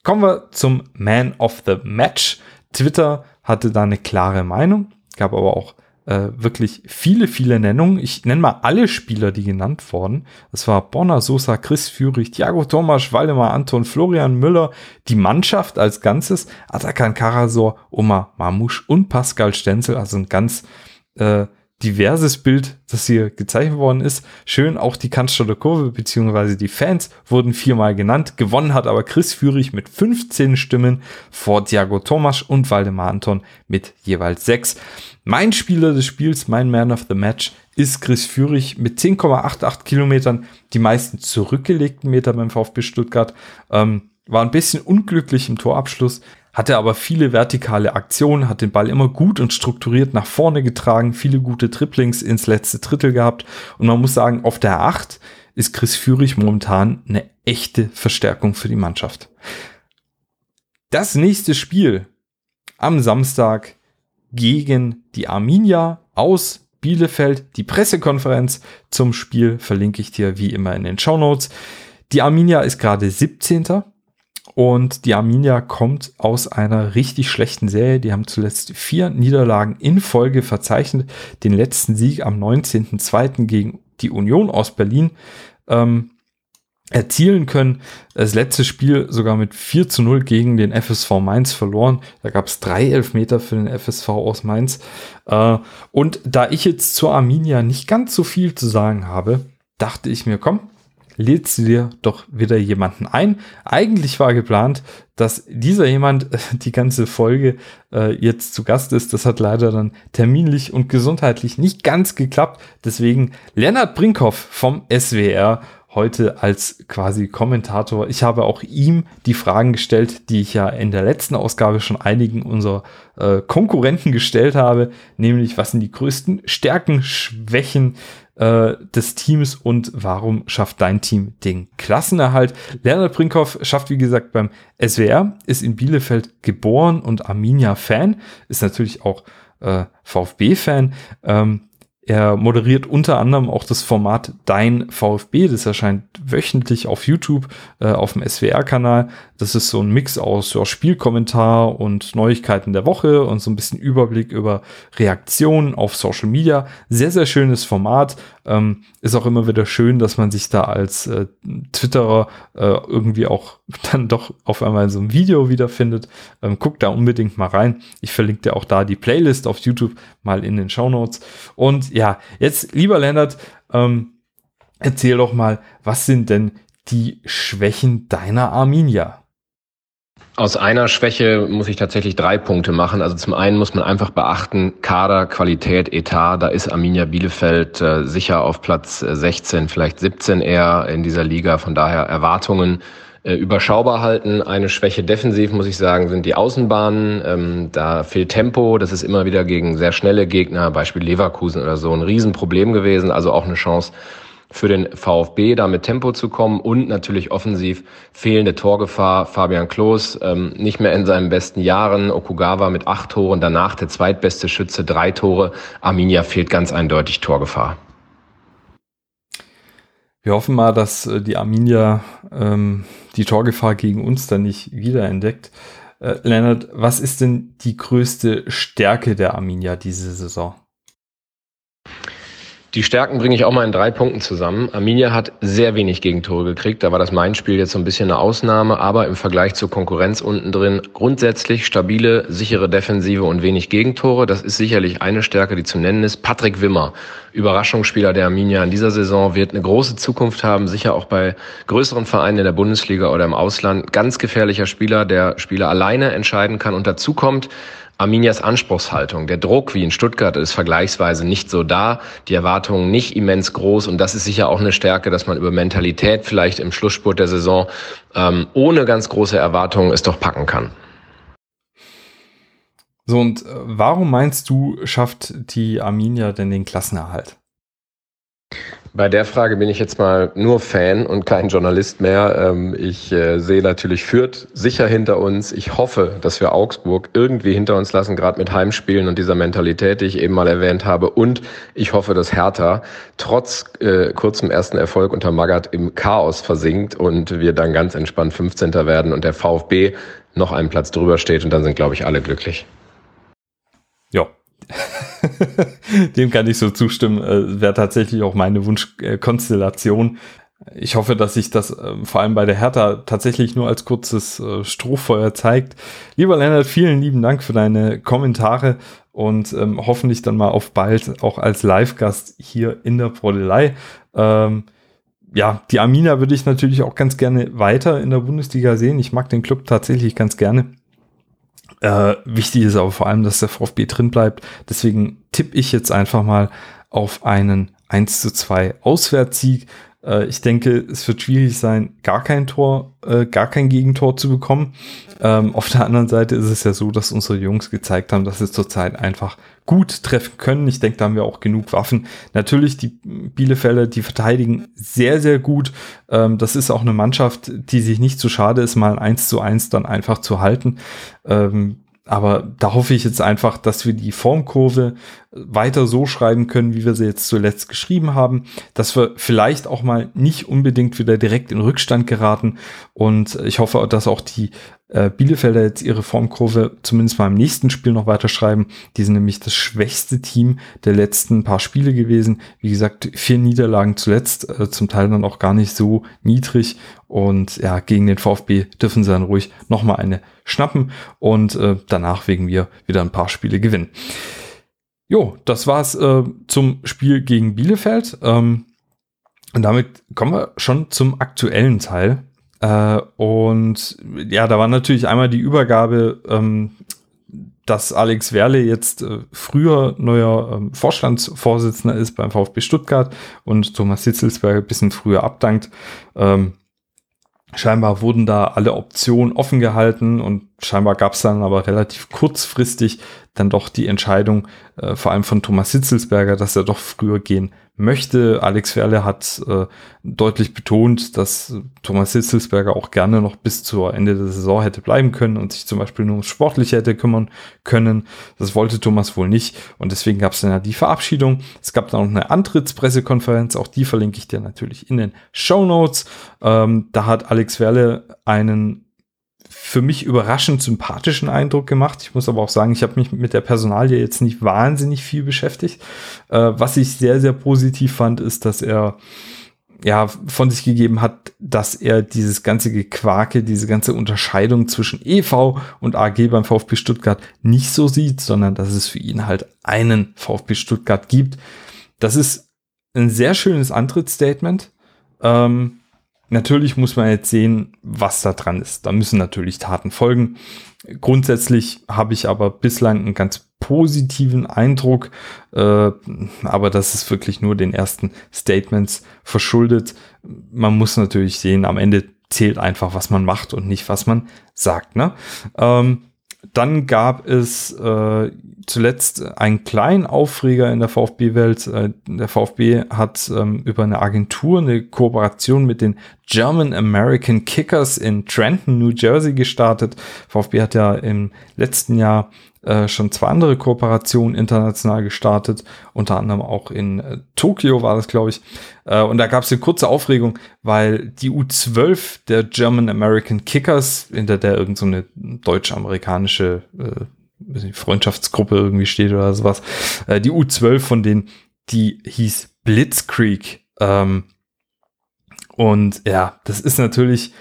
Kommen wir zum Man of the Match. Twitter hatte da eine klare Meinung, gab aber auch äh, wirklich viele, viele Nennungen. Ich nenne mal alle Spieler, die genannt wurden. Das war Bonner, Sosa, Chris Führig, Thiago Thomas, Waldemar Anton, Florian Müller, die Mannschaft als Ganzes, Atakan Karasor, Oma Mamusch und Pascal Stenzel, also ein ganz äh, diverses Bild, das hier gezeichnet worden ist. Schön, auch die Cannstatter Kurve beziehungsweise die Fans wurden viermal genannt. Gewonnen hat aber Chris Führig mit 15 Stimmen vor Thiago Thomas und Waldemar Anton mit jeweils sechs. Mein Spieler des Spiels, mein Man of the Match, ist Chris Führig mit 10,88 Kilometern, die meisten zurückgelegten Meter beim VfB Stuttgart. Ähm, war ein bisschen unglücklich im Torabschluss, hatte aber viele vertikale Aktionen, hat den Ball immer gut und strukturiert nach vorne getragen, viele gute Triplings ins letzte Drittel gehabt. Und man muss sagen, auf der 8 ist Chris Führig momentan eine echte Verstärkung für die Mannschaft. Das nächste Spiel am Samstag gegen die Arminia aus Bielefeld. Die Pressekonferenz zum Spiel verlinke ich dir wie immer in den Show Notes. Die Arminia ist gerade 17. Und die Arminia kommt aus einer richtig schlechten Serie. Die haben zuletzt vier Niederlagen in Folge verzeichnet. Den letzten Sieg am 19.02. gegen die Union aus Berlin. Ähm, erzielen können. Das letzte Spiel sogar mit 4 zu 0 gegen den FSV Mainz verloren. Da gab es drei Elfmeter für den FSV aus Mainz. Äh, und da ich jetzt zur Arminia nicht ganz so viel zu sagen habe, dachte ich mir, komm, lädst du dir doch wieder jemanden ein. Eigentlich war geplant, dass dieser jemand die ganze Folge äh, jetzt zu Gast ist. Das hat leider dann terminlich und gesundheitlich nicht ganz geklappt. Deswegen Lennart Brinkhoff vom SWR heute als quasi Kommentator. Ich habe auch ihm die Fragen gestellt, die ich ja in der letzten Ausgabe schon einigen unserer äh, Konkurrenten gestellt habe, nämlich was sind die größten Stärken, Schwächen äh, des Teams und warum schafft dein Team den Klassenerhalt? Leonard Brinkhoff schafft, wie gesagt, beim SWR, ist in Bielefeld geboren und Arminia-Fan, ist natürlich auch äh, VfB-Fan. Ähm, er moderiert unter anderem auch das Format Dein VfB. Das erscheint wöchentlich auf YouTube, äh, auf dem SWR-Kanal. Das ist so ein Mix aus ja, Spielkommentar und Neuigkeiten der Woche und so ein bisschen Überblick über Reaktionen auf Social Media. Sehr, sehr schönes Format. Ähm, ist auch immer wieder schön, dass man sich da als äh, Twitterer äh, irgendwie auch dann doch auf einmal in so einem Video wiederfindet. Ähm, guckt da unbedingt mal rein. Ich verlinke dir auch da die Playlist auf YouTube mal in den Show Notes. Und ja, jetzt, lieber Lennart, ähm, erzähl doch mal, was sind denn die Schwächen deiner Arminia? Aus einer Schwäche muss ich tatsächlich drei Punkte machen. Also zum einen muss man einfach beachten, Kader, Qualität, Etat, da ist Arminia Bielefeld äh, sicher auf Platz 16, äh, vielleicht 17 eher in dieser Liga. Von daher Erwartungen äh, überschaubar halten. Eine Schwäche defensiv, muss ich sagen, sind die Außenbahnen. Ähm, da fehlt Tempo. Das ist immer wieder gegen sehr schnelle Gegner, Beispiel Leverkusen oder so, ein Riesenproblem gewesen. Also auch eine Chance für den VfB, da mit Tempo zu kommen und natürlich offensiv fehlende Torgefahr. Fabian Klos ähm, nicht mehr in seinen besten Jahren. Okugawa mit acht Toren, danach der zweitbeste Schütze, drei Tore. Arminia fehlt ganz eindeutig Torgefahr. Wir hoffen mal, dass äh, die Arminia ähm, die Torgefahr gegen uns dann nicht wiederentdeckt. Äh, Leonard, was ist denn die größte Stärke der Arminia diese Saison? Die Stärken bringe ich auch mal in drei Punkten zusammen. Arminia hat sehr wenig Gegentore gekriegt. Da war das Main-Spiel jetzt so ein bisschen eine Ausnahme, aber im Vergleich zur Konkurrenz unten drin grundsätzlich stabile, sichere Defensive und wenig Gegentore. Das ist sicherlich eine Stärke, die zu nennen ist. Patrick Wimmer, Überraschungsspieler der Arminia in dieser Saison, wird eine große Zukunft haben, sicher auch bei größeren Vereinen in der Bundesliga oder im Ausland. Ganz gefährlicher Spieler, der Spieler alleine entscheiden kann. Und dazu kommt, Arminias Anspruchshaltung. Der Druck wie in Stuttgart ist vergleichsweise nicht so da, die Erwartungen nicht immens groß und das ist sicher auch eine Stärke, dass man über Mentalität vielleicht im Schlussspurt der Saison ähm, ohne ganz große Erwartungen es doch packen kann. So, und äh, warum meinst du, schafft die Arminia denn den Klassenerhalt? Bei der Frage bin ich jetzt mal nur Fan und kein Journalist mehr. Ähm, ich äh, sehe natürlich Fürth sicher hinter uns. Ich hoffe, dass wir Augsburg irgendwie hinter uns lassen, gerade mit Heimspielen und dieser Mentalität, die ich eben mal erwähnt habe. Und ich hoffe, dass Hertha trotz äh, kurzem ersten Erfolg unter Magath im Chaos versinkt und wir dann ganz entspannt 15. werden und der VfB noch einen Platz drüber steht und dann sind, glaube ich, alle glücklich. Dem kann ich so zustimmen. Äh, Wäre tatsächlich auch meine Wunschkonstellation. Ich hoffe, dass sich das äh, vor allem bei der Hertha tatsächlich nur als kurzes äh, Strohfeuer zeigt. Lieber Lennart, vielen lieben Dank für deine Kommentare und ähm, hoffentlich dann mal auf bald auch als Live-Gast hier in der Brodelei. Ähm, ja, die Amina würde ich natürlich auch ganz gerne weiter in der Bundesliga sehen. Ich mag den Club tatsächlich ganz gerne. Äh, wichtig ist aber vor allem, dass der VfB drin bleibt. Deswegen tippe ich jetzt einfach mal auf einen 1 zu 2 Auswärtssieg. Äh, ich denke, es wird schwierig sein, gar kein Tor, äh, gar kein Gegentor zu bekommen. Ähm, auf der anderen Seite ist es ja so, dass unsere Jungs gezeigt haben, dass sie zurzeit einfach gut treffen können. Ich denke, da haben wir auch genug Waffen. Natürlich, die Bielefelder, die verteidigen sehr, sehr gut. Ähm, das ist auch eine Mannschaft, die sich nicht zu schade ist, mal ein 1 zu 1 dann einfach zu halten. Ähm, aber da hoffe ich jetzt einfach, dass wir die Formkurve weiter so schreiben können, wie wir sie jetzt zuletzt geschrieben haben, dass wir vielleicht auch mal nicht unbedingt wieder direkt in Rückstand geraten. Und ich hoffe, dass auch die äh, Bielefelder jetzt ihre Formkurve zumindest mal im nächsten Spiel noch weiter schreiben. Die sind nämlich das schwächste Team der letzten paar Spiele gewesen. Wie gesagt, vier Niederlagen zuletzt, äh, zum Teil dann auch gar nicht so niedrig. Und ja, gegen den VfB dürfen sie dann ruhig nochmal eine schnappen und äh, danach wegen wir wieder ein paar Spiele gewinnen. Jo, das war's äh, zum Spiel gegen Bielefeld. Ähm, und damit kommen wir schon zum aktuellen Teil. Äh, und ja, da war natürlich einmal die Übergabe, ähm, dass Alex Werle jetzt äh, früher neuer ähm, Vorstandsvorsitzender ist beim VfB Stuttgart und Thomas Hitzelsberger ein bisschen früher abdankt. Ähm, scheinbar wurden da alle Optionen offen gehalten und scheinbar gab es dann aber relativ kurzfristig dann doch die Entscheidung, äh, vor allem von Thomas Hitzelsberger, dass er doch früher gehen möchte. Alex Werle hat äh, deutlich betont, dass Thomas Hitzelsberger auch gerne noch bis zur Ende der Saison hätte bleiben können und sich zum Beispiel nur ums Sportliche hätte kümmern können. Das wollte Thomas wohl nicht und deswegen gab es dann ja die Verabschiedung. Es gab dann noch eine Antrittspressekonferenz, auch die verlinke ich dir natürlich in den Show Notes. Ähm, da hat Alex Werle einen für mich überraschend sympathischen Eindruck gemacht. Ich muss aber auch sagen, ich habe mich mit der Personalie jetzt nicht wahnsinnig viel beschäftigt. Äh, was ich sehr, sehr positiv fand, ist, dass er ja von sich gegeben hat, dass er dieses ganze Gequake, diese ganze Unterscheidung zwischen EV und AG beim VfB Stuttgart nicht so sieht, sondern dass es für ihn halt einen VfB Stuttgart gibt. Das ist ein sehr schönes Antrittsstatement. Ähm, Natürlich muss man jetzt sehen, was da dran ist. Da müssen natürlich Taten folgen. Grundsätzlich habe ich aber bislang einen ganz positiven Eindruck, äh, aber das ist wirklich nur den ersten Statements verschuldet. Man muss natürlich sehen, am Ende zählt einfach, was man macht und nicht, was man sagt. Ne? Ähm, dann gab es äh, zuletzt einen kleinen Aufreger in der VfB-Welt. Äh, der VfB hat ähm, über eine Agentur eine Kooperation mit den German American Kickers in Trenton, New Jersey gestartet. VfB hat ja im letzten Jahr äh, schon zwei andere Kooperationen international gestartet, unter anderem auch in äh, Tokio war das, glaube ich. Äh, und da gab es eine kurze Aufregung, weil die U12 der German American Kickers, hinter der irgendeine so deutsch-amerikanische äh, Freundschaftsgruppe irgendwie steht oder sowas, äh, die U12 von denen, die hieß Blitzkrieg. Ähm, und ja, das ist natürlich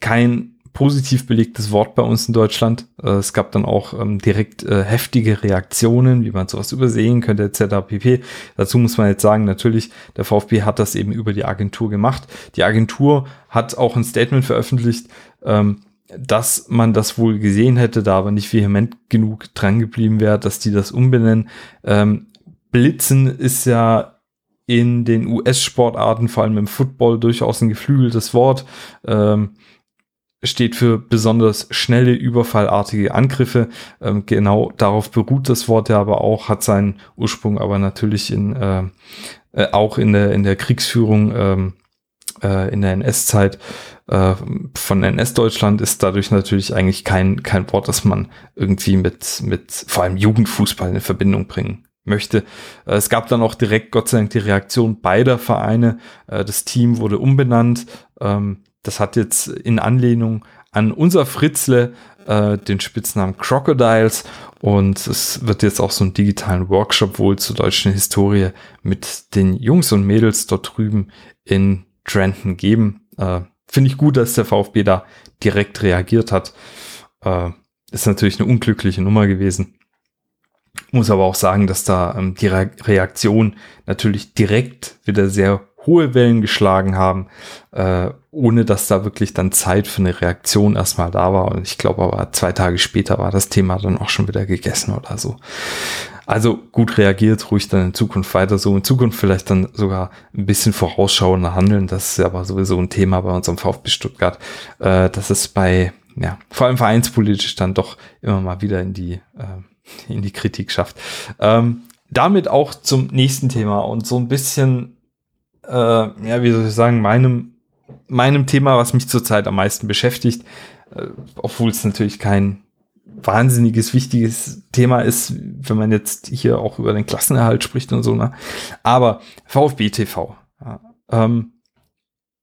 kein positiv belegtes Wort bei uns in Deutschland. Äh, es gab dann auch ähm, direkt äh, heftige Reaktionen, wie man sowas übersehen könnte, etc. pp. Dazu muss man jetzt sagen, natürlich, der VfB hat das eben über die Agentur gemacht. Die Agentur hat auch ein Statement veröffentlicht, ähm, dass man das wohl gesehen hätte, da aber nicht vehement genug dran geblieben wäre, dass die das umbenennen. Ähm, Blitzen ist ja in den US-Sportarten, vor allem im Football, durchaus ein geflügeltes Wort. Ähm, steht für besonders schnelle, überfallartige Angriffe. Ähm, genau darauf beruht das Wort ja aber auch, hat seinen Ursprung aber natürlich in, äh, äh, auch in der, in der Kriegsführung ähm, äh, in der NS-Zeit äh, von NS-Deutschland ist dadurch natürlich eigentlich kein, kein Wort, das man irgendwie mit, mit vor allem Jugendfußball in Verbindung bringen möchte. Äh, es gab dann auch direkt, Gott sei Dank, die Reaktion beider Vereine. Das Team wurde umbenannt. Ähm, das hat jetzt in Anlehnung an unser Fritzle äh, den Spitznamen Crocodiles und es wird jetzt auch so einen digitalen Workshop wohl zur deutschen Historie mit den Jungs und Mädels dort drüben in Trenton geben. Äh, Finde ich gut, dass der VfB da direkt reagiert hat. Äh, ist natürlich eine unglückliche Nummer gewesen. Muss aber auch sagen, dass da ähm, die Re Reaktion natürlich direkt wieder sehr hohe Wellen geschlagen haben, äh, ohne dass da wirklich dann Zeit für eine Reaktion erstmal da war. Und ich glaube aber zwei Tage später war das Thema dann auch schon wieder gegessen oder so. Also gut reagiert, ruhig dann in Zukunft weiter so. In Zukunft vielleicht dann sogar ein bisschen vorausschauender handeln. Das ist aber sowieso ein Thema bei unserem VfB Stuttgart. Äh, das ist bei, ja, vor allem vereinspolitisch dann doch immer mal wieder in die, äh, in die Kritik schafft. Ähm, damit auch zum nächsten Thema und so ein bisschen äh, ja, wie soll ich sagen, meinem, meinem Thema, was mich zurzeit am meisten beschäftigt, äh, obwohl es natürlich kein wahnsinniges, wichtiges Thema ist, wenn man jetzt hier auch über den Klassenerhalt spricht und so, ne? Aber VfB TV. Ja, ähm,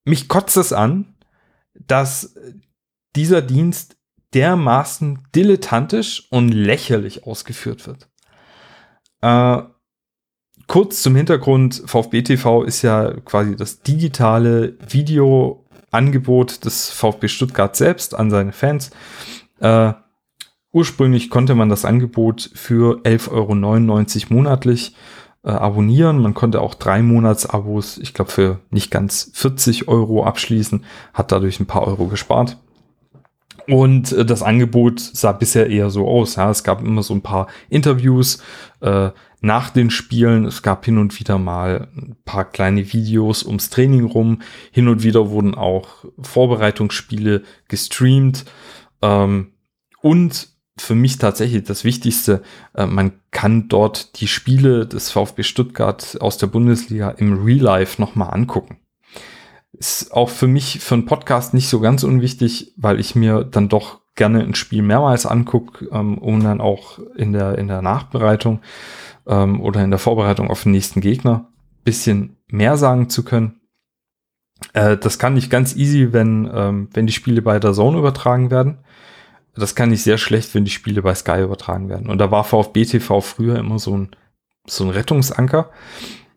mich kotzt es an, dass dieser Dienst dermaßen dilettantisch und lächerlich ausgeführt wird. Äh, kurz zum Hintergrund, VfB TV ist ja quasi das digitale Videoangebot des VfB Stuttgart selbst an seine Fans. Äh, ursprünglich konnte man das Angebot für 11,99 Euro monatlich äh, abonnieren. Man konnte auch drei Monats-Abos, ich glaube, für nicht ganz 40 Euro abschließen, hat dadurch ein paar Euro gespart. Und äh, das Angebot sah bisher eher so aus. Ja. Es gab immer so ein paar Interviews, äh, nach den Spielen. Es gab hin und wieder mal ein paar kleine Videos ums Training rum. Hin und wieder wurden auch Vorbereitungsspiele gestreamt. Ähm, und für mich tatsächlich das Wichtigste, äh, man kann dort die Spiele des VfB Stuttgart aus der Bundesliga im Real Life nochmal angucken. Ist auch für mich für einen Podcast nicht so ganz unwichtig, weil ich mir dann doch gerne ein Spiel mehrmals angucke, ähm, um dann auch in der, in der Nachbereitung ähm, oder in der Vorbereitung auf den nächsten Gegner bisschen mehr sagen zu können. Äh, das kann ich ganz easy, wenn, ähm, wenn die Spiele bei der Zone übertragen werden. Das kann ich sehr schlecht, wenn die Spiele bei Sky übertragen werden. Und da war VfB TV früher immer so ein, so ein Rettungsanker.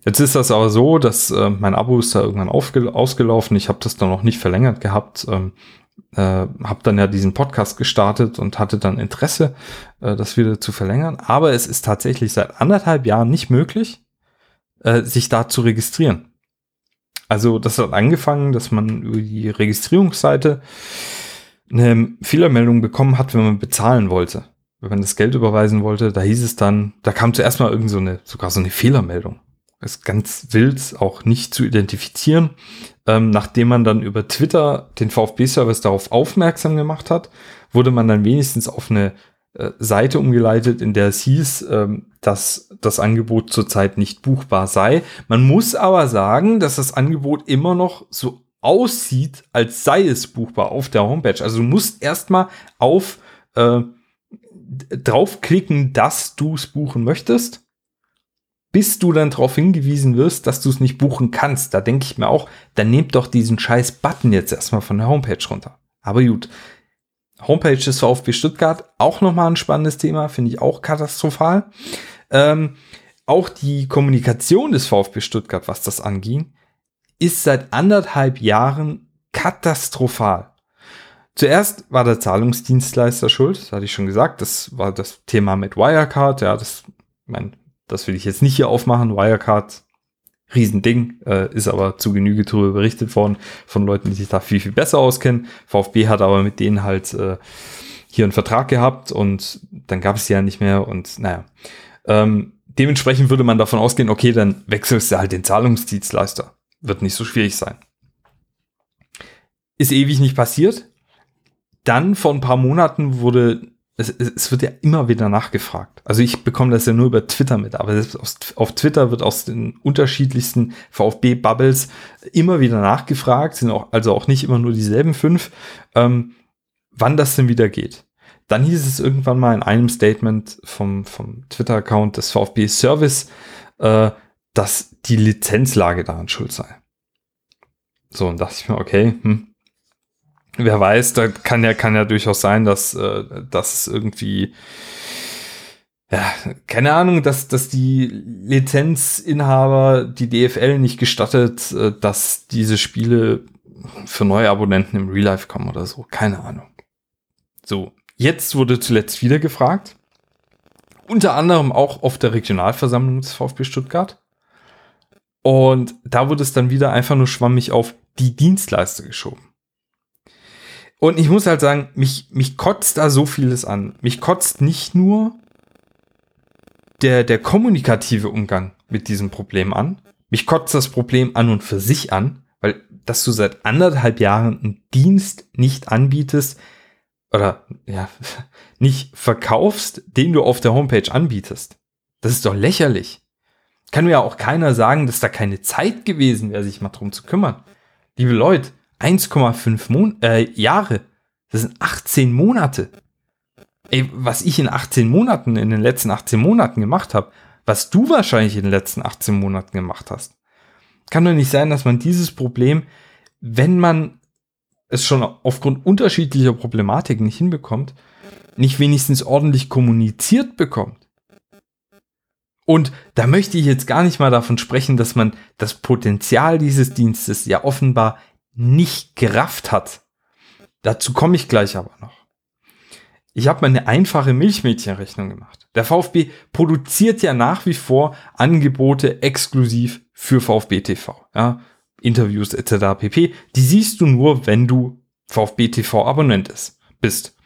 Jetzt ist das aber so, dass äh, mein Abo ist da irgendwann ausgelaufen. Ich habe das dann noch nicht verlängert gehabt. Ähm, äh, habe dann ja diesen Podcast gestartet und hatte dann Interesse, äh, das wieder zu verlängern. Aber es ist tatsächlich seit anderthalb Jahren nicht möglich, äh, sich da zu registrieren. Also das hat angefangen, dass man über die Registrierungsseite eine Fehlermeldung bekommen hat, wenn man bezahlen wollte. Wenn man das Geld überweisen wollte, da hieß es dann, da kam zuerst mal irgend so eine, sogar so eine Fehlermeldung. Das ist ganz wild, auch nicht zu identifizieren. Ähm, nachdem man dann über Twitter den VfB-Service darauf aufmerksam gemacht hat, wurde man dann wenigstens auf eine äh, Seite umgeleitet, in der es hieß, ähm, dass das Angebot zurzeit nicht buchbar sei. Man muss aber sagen, dass das Angebot immer noch so aussieht, als sei es buchbar auf der Homepage. Also du musst erstmal auf äh, draufklicken, dass du es buchen möchtest, bis du dann darauf hingewiesen wirst, dass du es nicht buchen kannst. Da denke ich mir auch, dann nehmt doch diesen scheiß Button jetzt erstmal von der Homepage runter. Aber gut. Homepage des VfB Stuttgart, auch nochmal ein spannendes Thema, finde ich auch katastrophal. Ähm, auch die Kommunikation des VfB Stuttgart, was das anging, ist seit anderthalb Jahren katastrophal. Zuerst war der Zahlungsdienstleister schuld, das hatte ich schon gesagt. Das war das Thema mit Wirecard. Ja, das, mein, das will ich jetzt nicht hier aufmachen. Wirecard, Riesending, äh, ist aber zu Genüge darüber berichtet worden von Leuten, die sich da viel, viel besser auskennen. VfB hat aber mit denen halt äh, hier einen Vertrag gehabt und dann gab es die ja nicht mehr und naja. Ähm, dementsprechend würde man davon ausgehen, okay, dann wechselst du halt den Zahlungsdienstleister. Wird nicht so schwierig sein. Ist ewig nicht passiert dann vor ein paar Monaten wurde, es, es wird ja immer wieder nachgefragt. Also ich bekomme das ja nur über Twitter mit, aber auf Twitter wird aus den unterschiedlichsten VfB-Bubbles immer wieder nachgefragt, sind auch, also auch nicht immer nur dieselben fünf, ähm, wann das denn wieder geht. Dann hieß es irgendwann mal in einem Statement vom, vom Twitter-Account des VfB Service, äh, dass die Lizenzlage daran schuld sei. So, und dachte ich mir, okay, hm, wer weiß, da kann ja, kann ja durchaus sein, dass, äh, dass irgendwie, ja, keine Ahnung, dass, dass die Lizenzinhaber die DFL nicht gestattet, äh, dass diese Spiele für neue Abonnenten im Real Life kommen oder so. Keine Ahnung. So, jetzt wurde zuletzt wieder gefragt. Unter anderem auch auf der Regionalversammlung des VfB Stuttgart. Und da wurde es dann wieder einfach nur schwammig auf die Dienstleister geschoben. Und ich muss halt sagen, mich, mich kotzt da so vieles an. Mich kotzt nicht nur der, der kommunikative Umgang mit diesem Problem an. Mich kotzt das Problem an und für sich an, weil dass du seit anderthalb Jahren einen Dienst nicht anbietest oder ja, nicht verkaufst, den du auf der Homepage anbietest. Das ist doch lächerlich. Kann mir ja auch keiner sagen, dass da keine Zeit gewesen wäre, sich mal drum zu kümmern. Liebe Leute, 1,5 Mon äh, Jahre. Das sind 18 Monate. Ey, was ich in 18 Monaten, in den letzten 18 Monaten gemacht habe, was du wahrscheinlich in den letzten 18 Monaten gemacht hast. Kann doch nicht sein, dass man dieses Problem, wenn man es schon aufgrund unterschiedlicher Problematiken nicht hinbekommt, nicht wenigstens ordentlich kommuniziert bekommt. Und da möchte ich jetzt gar nicht mal davon sprechen, dass man das Potenzial dieses Dienstes ja offenbar nicht gerafft hat. Dazu komme ich gleich aber noch. Ich habe mal eine einfache Milchmädchenrechnung gemacht. Der VfB produziert ja nach wie vor Angebote exklusiv für VfB TV. Ja, Interviews etc. pp. Die siehst du nur, wenn du VfB TV Abonnent bist.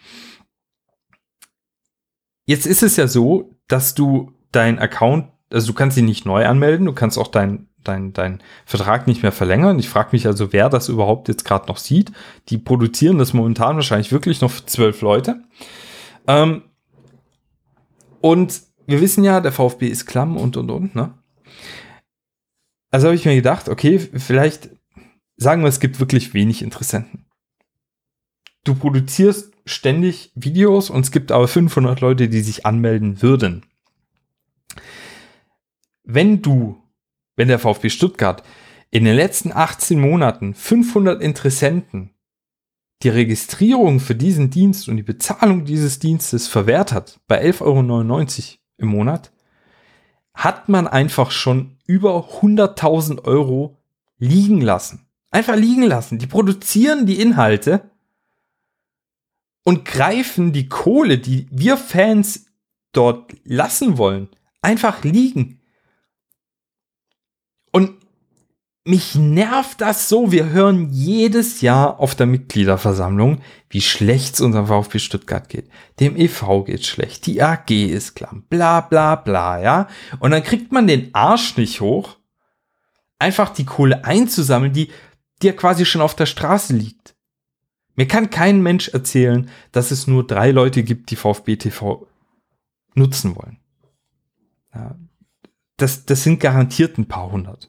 Jetzt ist es ja so, dass du dein Account, also du kannst ihn nicht neu anmelden, du kannst auch dein dein, dein Vertrag nicht mehr verlängern. Ich frage mich also, wer das überhaupt jetzt gerade noch sieht. Die produzieren das momentan wahrscheinlich wirklich noch für zwölf Leute. Ähm, und wir wissen ja, der VfB ist klamm und und und, ne? Also habe ich mir gedacht, okay, vielleicht sagen wir, es gibt wirklich wenig Interessenten. Du produzierst ständig Videos und es gibt aber 500 Leute, die sich anmelden würden. Wenn du wenn der VfB Stuttgart in den letzten 18 Monaten 500 Interessenten die Registrierung für diesen Dienst und die Bezahlung dieses Dienstes verwehrt hat, bei 11,99 Euro im Monat, hat man einfach schon über 100.000 Euro liegen lassen. Einfach liegen lassen. Die produzieren die Inhalte und greifen die Kohle, die wir Fans dort lassen wollen, einfach liegen. Und mich nervt das so. Wir hören jedes Jahr auf der Mitgliederversammlung, wie schlecht es unserem VfB Stuttgart geht. Dem EV geht schlecht. Die AG ist klamm. Bla, bla, bla, ja. Und dann kriegt man den Arsch nicht hoch, einfach die Kohle einzusammeln, die, die ja quasi schon auf der Straße liegt. Mir kann kein Mensch erzählen, dass es nur drei Leute gibt, die VfB TV nutzen wollen. Ja, das, das sind garantiert ein paar hundert.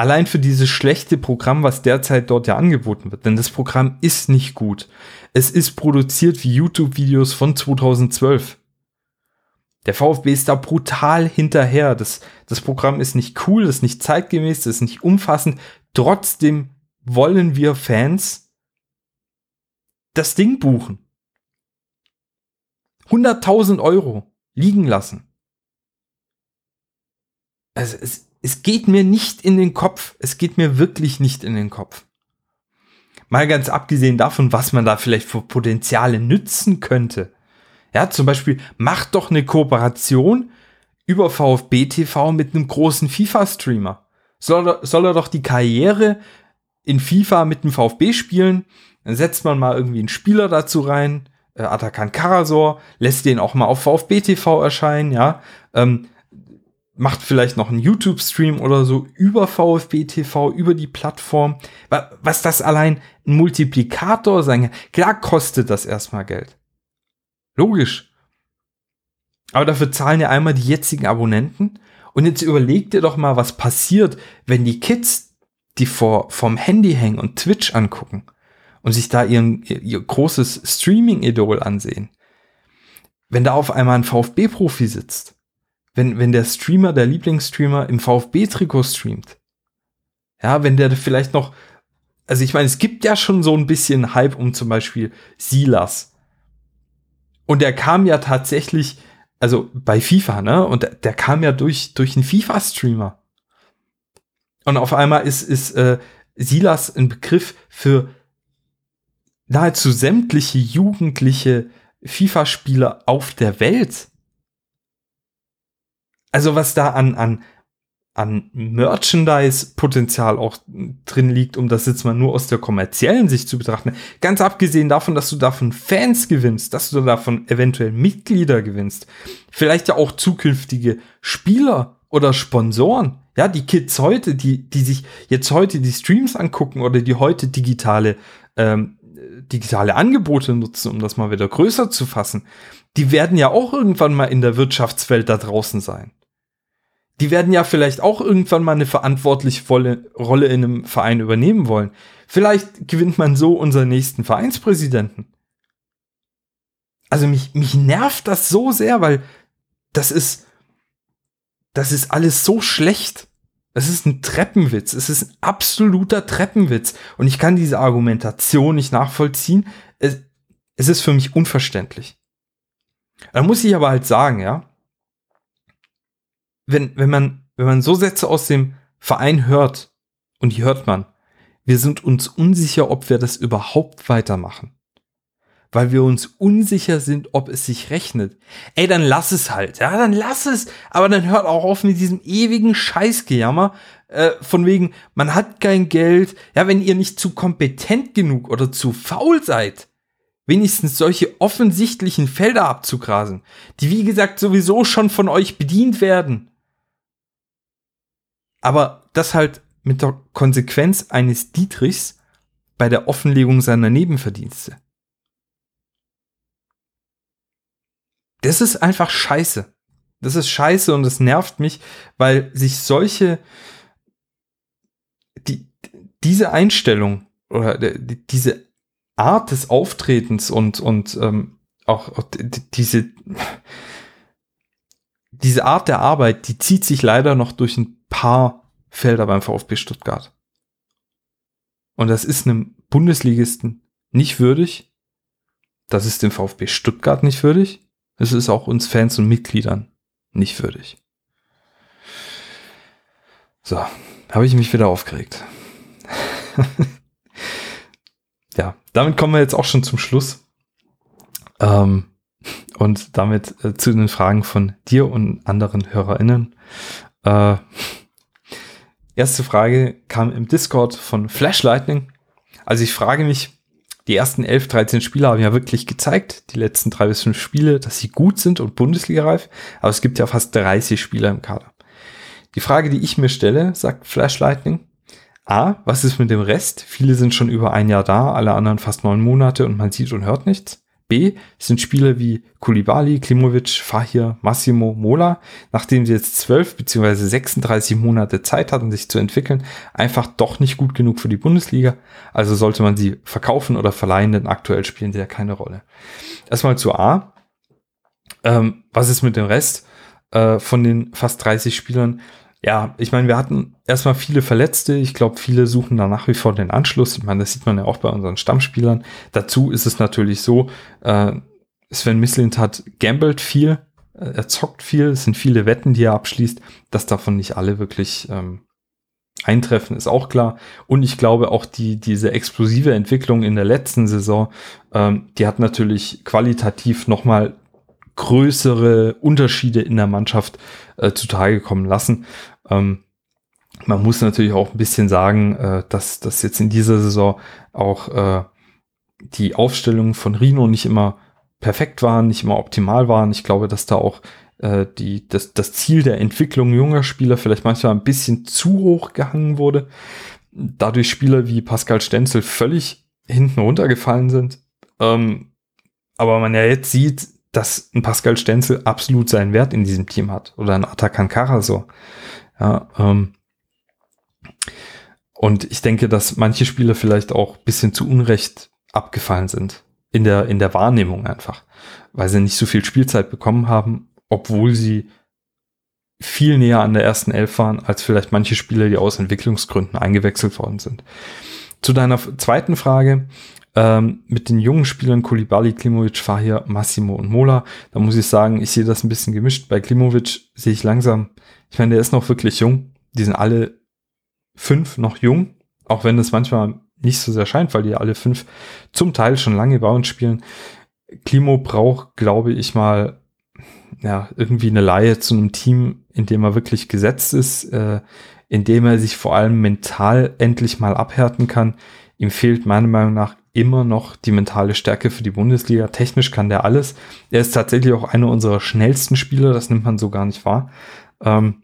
Allein für dieses schlechte Programm, was derzeit dort ja angeboten wird. Denn das Programm ist nicht gut. Es ist produziert wie YouTube-Videos von 2012. Der VfB ist da brutal hinterher. Das, das Programm ist nicht cool, ist nicht zeitgemäß, ist nicht umfassend. Trotzdem wollen wir Fans das Ding buchen. 100.000 Euro liegen lassen. Also es, es geht mir nicht in den Kopf. Es geht mir wirklich nicht in den Kopf. Mal ganz abgesehen davon, was man da vielleicht für Potenziale nützen könnte. Ja, zum Beispiel, macht doch eine Kooperation über VfB TV mit einem großen FIFA-Streamer. Soll, er, soll er doch die Karriere in FIFA mit dem VfB spielen? Dann setzt man mal irgendwie einen Spieler dazu rein, äh, Atakan Karasor, lässt den auch mal auf VfB TV erscheinen, ja. Ähm, macht vielleicht noch einen YouTube-Stream oder so über VfB TV, über die Plattform. Was das allein ein Multiplikator sein kann. Klar kostet das erstmal Geld. Logisch. Aber dafür zahlen ja einmal die jetzigen Abonnenten. Und jetzt überleg dir doch mal, was passiert, wenn die Kids, die vor, vom Handy hängen und Twitch angucken und sich da ihren, ihr großes Streaming-Idol ansehen. Wenn da auf einmal ein VfB-Profi sitzt wenn, wenn der Streamer, der Lieblingsstreamer im VfB-Trikot streamt. Ja, wenn der vielleicht noch, also ich meine, es gibt ja schon so ein bisschen Hype um zum Beispiel Silas. Und der kam ja tatsächlich, also bei FIFA, ne? Und der, der kam ja durch, durch einen FIFA-Streamer. Und auf einmal ist, ist äh, Silas ein Begriff für nahezu sämtliche jugendliche FIFA-Spieler auf der Welt also was da an, an, an Merchandise-Potenzial auch drin liegt, um das jetzt mal nur aus der kommerziellen Sicht zu betrachten. Ganz abgesehen davon, dass du davon Fans gewinnst, dass du davon eventuell Mitglieder gewinnst, vielleicht ja auch zukünftige Spieler oder Sponsoren. Ja, die Kids heute, die, die sich jetzt heute die Streams angucken oder die heute digitale, ähm, digitale Angebote nutzen, um das mal wieder größer zu fassen, die werden ja auch irgendwann mal in der Wirtschaftswelt da draußen sein die werden ja vielleicht auch irgendwann mal eine verantwortliche Rolle in einem Verein übernehmen wollen. Vielleicht gewinnt man so unseren nächsten Vereinspräsidenten. Also mich, mich nervt das so sehr, weil das ist, das ist alles so schlecht. Es ist ein Treppenwitz. Es ist ein absoluter Treppenwitz. Und ich kann diese Argumentation nicht nachvollziehen. Es, es ist für mich unverständlich. Da muss ich aber halt sagen, ja, wenn, wenn man, wenn man so Sätze aus dem Verein hört, und die hört man, wir sind uns unsicher, ob wir das überhaupt weitermachen. Weil wir uns unsicher sind, ob es sich rechnet. Ey, dann lass es halt, ja, dann lass es. Aber dann hört auch auf mit diesem ewigen Scheißgejammer, äh, von wegen, man hat kein Geld. Ja, wenn ihr nicht zu kompetent genug oder zu faul seid, wenigstens solche offensichtlichen Felder abzugrasen, die wie gesagt sowieso schon von euch bedient werden, aber das halt mit der Konsequenz eines Dietrichs bei der Offenlegung seiner Nebenverdienste. Das ist einfach scheiße. Das ist scheiße und es nervt mich, weil sich solche, die, diese Einstellung oder diese Art des Auftretens und, und ähm, auch, auch diese, diese Art der Arbeit, die zieht sich leider noch durch ein paar Felder beim VfB Stuttgart. Und das ist einem Bundesligisten nicht würdig. Das ist dem VfB Stuttgart nicht würdig. Es ist auch uns Fans und Mitgliedern nicht würdig. So, habe ich mich wieder aufgeregt. ja, damit kommen wir jetzt auch schon zum Schluss. Ähm, und damit äh, zu den Fragen von dir und anderen HörerInnen. Äh, erste Frage kam im Discord von Flash Lightning. Also ich frage mich, die ersten 11, 13 Spieler haben ja wirklich gezeigt, die letzten drei bis fünf Spiele, dass sie gut sind und Bundesliga-reif. Aber es gibt ja fast 30 Spieler im Kader. Die Frage, die ich mir stelle, sagt Flash Lightning, A, was ist mit dem Rest? Viele sind schon über ein Jahr da, alle anderen fast neun Monate und man sieht und hört nichts. B sind Spieler wie Kulibali, Klimovic, Fahir, Massimo, Mola, nachdem sie jetzt 12 bzw. 36 Monate Zeit hatten, sich zu entwickeln, einfach doch nicht gut genug für die Bundesliga. Also sollte man sie verkaufen oder verleihen, denn aktuell spielen sie ja keine Rolle. Erstmal zu A. Ähm, was ist mit dem Rest äh, von den fast 30 Spielern? Ja, ich meine, wir hatten erstmal viele Verletzte. Ich glaube, viele suchen da nach wie vor den Anschluss. Ich meine, das sieht man ja auch bei unseren Stammspielern. Dazu ist es natürlich so, äh, Sven Mislint hat gambelt viel, äh, er zockt viel, es sind viele Wetten, die er abschließt. Dass davon nicht alle wirklich ähm, eintreffen, ist auch klar. Und ich glaube auch die, diese explosive Entwicklung in der letzten Saison, ähm, die hat natürlich qualitativ nochmal größere Unterschiede in der Mannschaft äh, zutage kommen lassen. Ähm, man muss natürlich auch ein bisschen sagen, äh, dass das jetzt in dieser Saison auch äh, die Aufstellungen von Rino nicht immer perfekt waren, nicht immer optimal waren. Ich glaube, dass da auch äh, die, das, das Ziel der Entwicklung junger Spieler vielleicht manchmal ein bisschen zu hoch gehangen wurde. Dadurch Spieler wie Pascal Stenzel völlig hinten runtergefallen sind. Ähm, aber man ja jetzt sieht, dass ein Pascal Stenzel absolut seinen Wert in diesem Team hat. Oder ein Atakan Kara so. Ja, ähm, und ich denke, dass manche Spieler vielleicht auch bisschen zu Unrecht abgefallen sind. In der, in der Wahrnehmung einfach. Weil sie nicht so viel Spielzeit bekommen haben, obwohl sie viel näher an der ersten Elf waren, als vielleicht manche Spieler, die aus Entwicklungsgründen eingewechselt worden sind. Zu deiner zweiten Frage, ähm, mit den jungen Spielern Kulibali, Klimovic, Fahir, Massimo und Mola. Da muss ich sagen, ich sehe das ein bisschen gemischt. Bei Klimovic sehe ich langsam, ich meine, der ist noch wirklich jung. Die sind alle fünf noch jung, auch wenn es manchmal nicht so sehr scheint, weil die alle fünf zum Teil schon lange bei uns spielen. Klimo braucht, glaube ich mal, ja, irgendwie eine Laie zu einem Team, in dem er wirklich gesetzt ist, äh, in dem er sich vor allem mental endlich mal abhärten kann. Ihm fehlt meiner Meinung nach immer noch die mentale Stärke für die Bundesliga. Technisch kann der alles. Er ist tatsächlich auch einer unserer schnellsten Spieler, das nimmt man so gar nicht wahr. Ähm,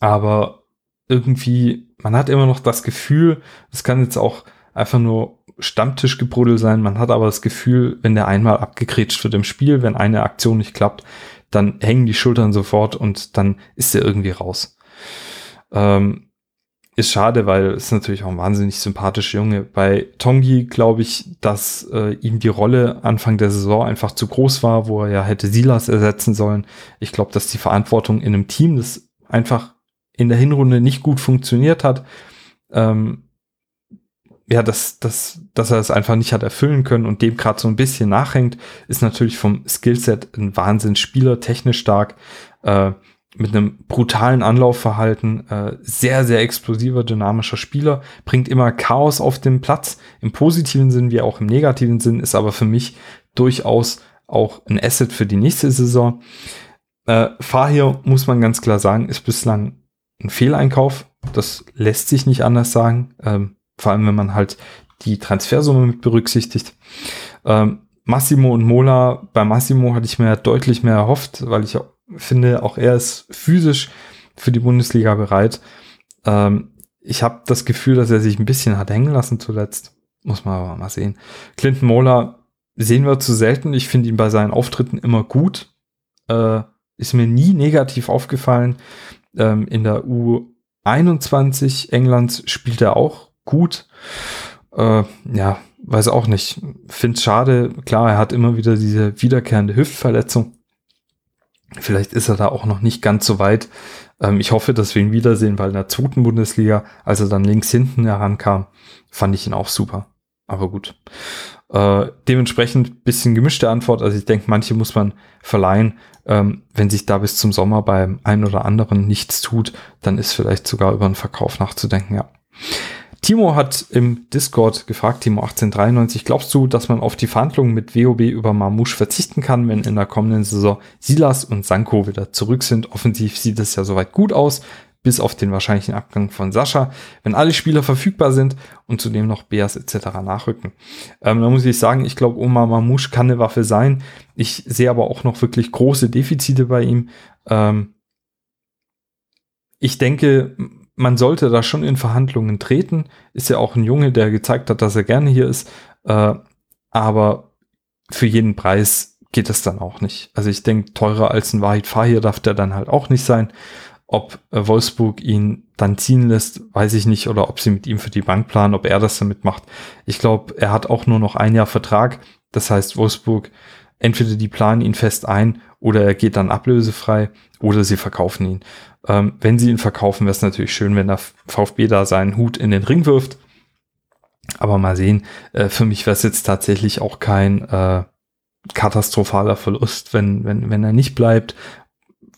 aber irgendwie, man hat immer noch das Gefühl, es kann jetzt auch einfach nur Stammtischgebruddel sein, man hat aber das Gefühl, wenn der einmal abgekretscht wird im Spiel, wenn eine Aktion nicht klappt, dann hängen die Schultern sofort und dann ist er irgendwie raus. Ähm, ist schade, weil es natürlich auch ein wahnsinnig sympathischer Junge. Bei Tongi glaube ich, dass äh, ihm die Rolle Anfang der Saison einfach zu groß war, wo er ja hätte Silas ersetzen sollen. Ich glaube, dass die Verantwortung in einem Team, das einfach in der Hinrunde nicht gut funktioniert hat, ähm, ja, dass, dass, dass er es einfach nicht hat erfüllen können und dem gerade so ein bisschen nachhängt, ist natürlich vom Skillset ein Wahnsinnsspieler, technisch stark. Äh, mit einem brutalen Anlaufverhalten, äh, sehr, sehr explosiver, dynamischer Spieler, bringt immer Chaos auf den Platz, im positiven Sinn wie auch im negativen Sinn, ist aber für mich durchaus auch ein Asset für die nächste Saison. Äh, Fahir, muss man ganz klar sagen, ist bislang ein Fehleinkauf. Das lässt sich nicht anders sagen, ähm, vor allem wenn man halt die Transfersumme mit berücksichtigt. Ähm, Massimo und Mola, bei Massimo hatte ich mir deutlich mehr erhofft, weil ich finde, auch er ist physisch für die Bundesliga bereit. Ähm, ich habe das Gefühl, dass er sich ein bisschen hat hängen lassen zuletzt. Muss man aber mal sehen. Clinton Mola sehen wir zu selten. Ich finde ihn bei seinen Auftritten immer gut. Äh, ist mir nie negativ aufgefallen. Ähm, in der U21 Englands spielt er auch gut. Äh, ja, weiß auch nicht. Finde es schade. Klar, er hat immer wieder diese wiederkehrende Hüftverletzung. Vielleicht ist er da auch noch nicht ganz so weit. Ähm, ich hoffe, dass wir ihn wiedersehen, weil in der zweiten Bundesliga, als er dann links hinten herankam, fand ich ihn auch super. Aber gut. Äh, dementsprechend bisschen gemischte Antwort. Also ich denke, manche muss man verleihen. Ähm, wenn sich da bis zum Sommer beim einen oder anderen nichts tut, dann ist vielleicht sogar über einen Verkauf nachzudenken, ja. Timo hat im Discord gefragt, Timo 1893, glaubst du, dass man auf die Verhandlungen mit WOB über Marmouche verzichten kann, wenn in der kommenden Saison Silas und Sanko wieder zurück sind? Offensiv sieht es ja soweit gut aus, bis auf den wahrscheinlichen Abgang von Sascha, wenn alle Spieler verfügbar sind und zudem noch Beas etc. nachrücken. Ähm, da muss ich sagen, ich glaube, Omar Mamouche kann eine Waffe sein. Ich sehe aber auch noch wirklich große Defizite bei ihm. Ähm, ich denke, man sollte da schon in Verhandlungen treten. Ist ja auch ein Junge, der gezeigt hat, dass er gerne hier ist. Äh, aber für jeden Preis geht es dann auch nicht. Also ich denke, teurer als ein Wahid Fahir darf der dann halt auch nicht sein. Ob äh, Wolfsburg ihn dann ziehen lässt, weiß ich nicht. Oder ob sie mit ihm für die Bank planen, ob er das damit macht. Ich glaube, er hat auch nur noch ein Jahr Vertrag. Das heißt, Wolfsburg, entweder die planen ihn fest ein oder er geht dann ablösefrei oder sie verkaufen ihn. Ähm, wenn sie ihn verkaufen, wäre es natürlich schön, wenn der VfB da seinen Hut in den Ring wirft. Aber mal sehen, äh, für mich wäre es jetzt tatsächlich auch kein äh, katastrophaler Verlust, wenn, wenn, wenn er nicht bleibt,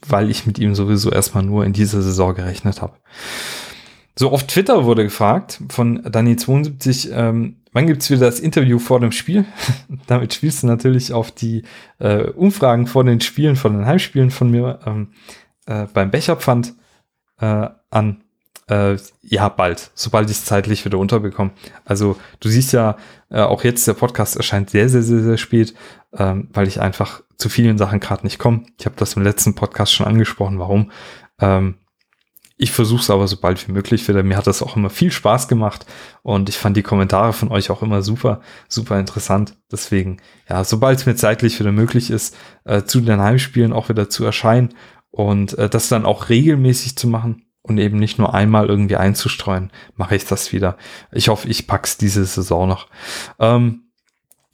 weil ich mit ihm sowieso erstmal nur in dieser Saison gerechnet habe. So auf Twitter wurde gefragt von Dani72, ähm, wann gibt's wieder das Interview vor dem Spiel? Damit spielst du natürlich auf die äh, Umfragen vor den Spielen, von den Heimspielen von mir ähm, äh, beim Becherpfand äh, an. Äh, ja, bald, sobald ich es zeitlich wieder unterbekomme. Also du siehst ja, äh, auch jetzt der Podcast erscheint sehr, sehr, sehr, sehr spät, ähm, weil ich einfach zu vielen Sachen gerade nicht komme. Ich habe das im letzten Podcast schon angesprochen, warum. Ähm, ich versuche es aber so bald wie möglich wieder. Mir hat das auch immer viel Spaß gemacht und ich fand die Kommentare von euch auch immer super, super interessant. Deswegen, ja, sobald es mir zeitlich wieder möglich ist, äh, zu den Heimspielen auch wieder zu erscheinen und äh, das dann auch regelmäßig zu machen, und eben nicht nur einmal irgendwie einzustreuen, mache ich das wieder. Ich hoffe, ich pack's diese Saison noch. Ähm,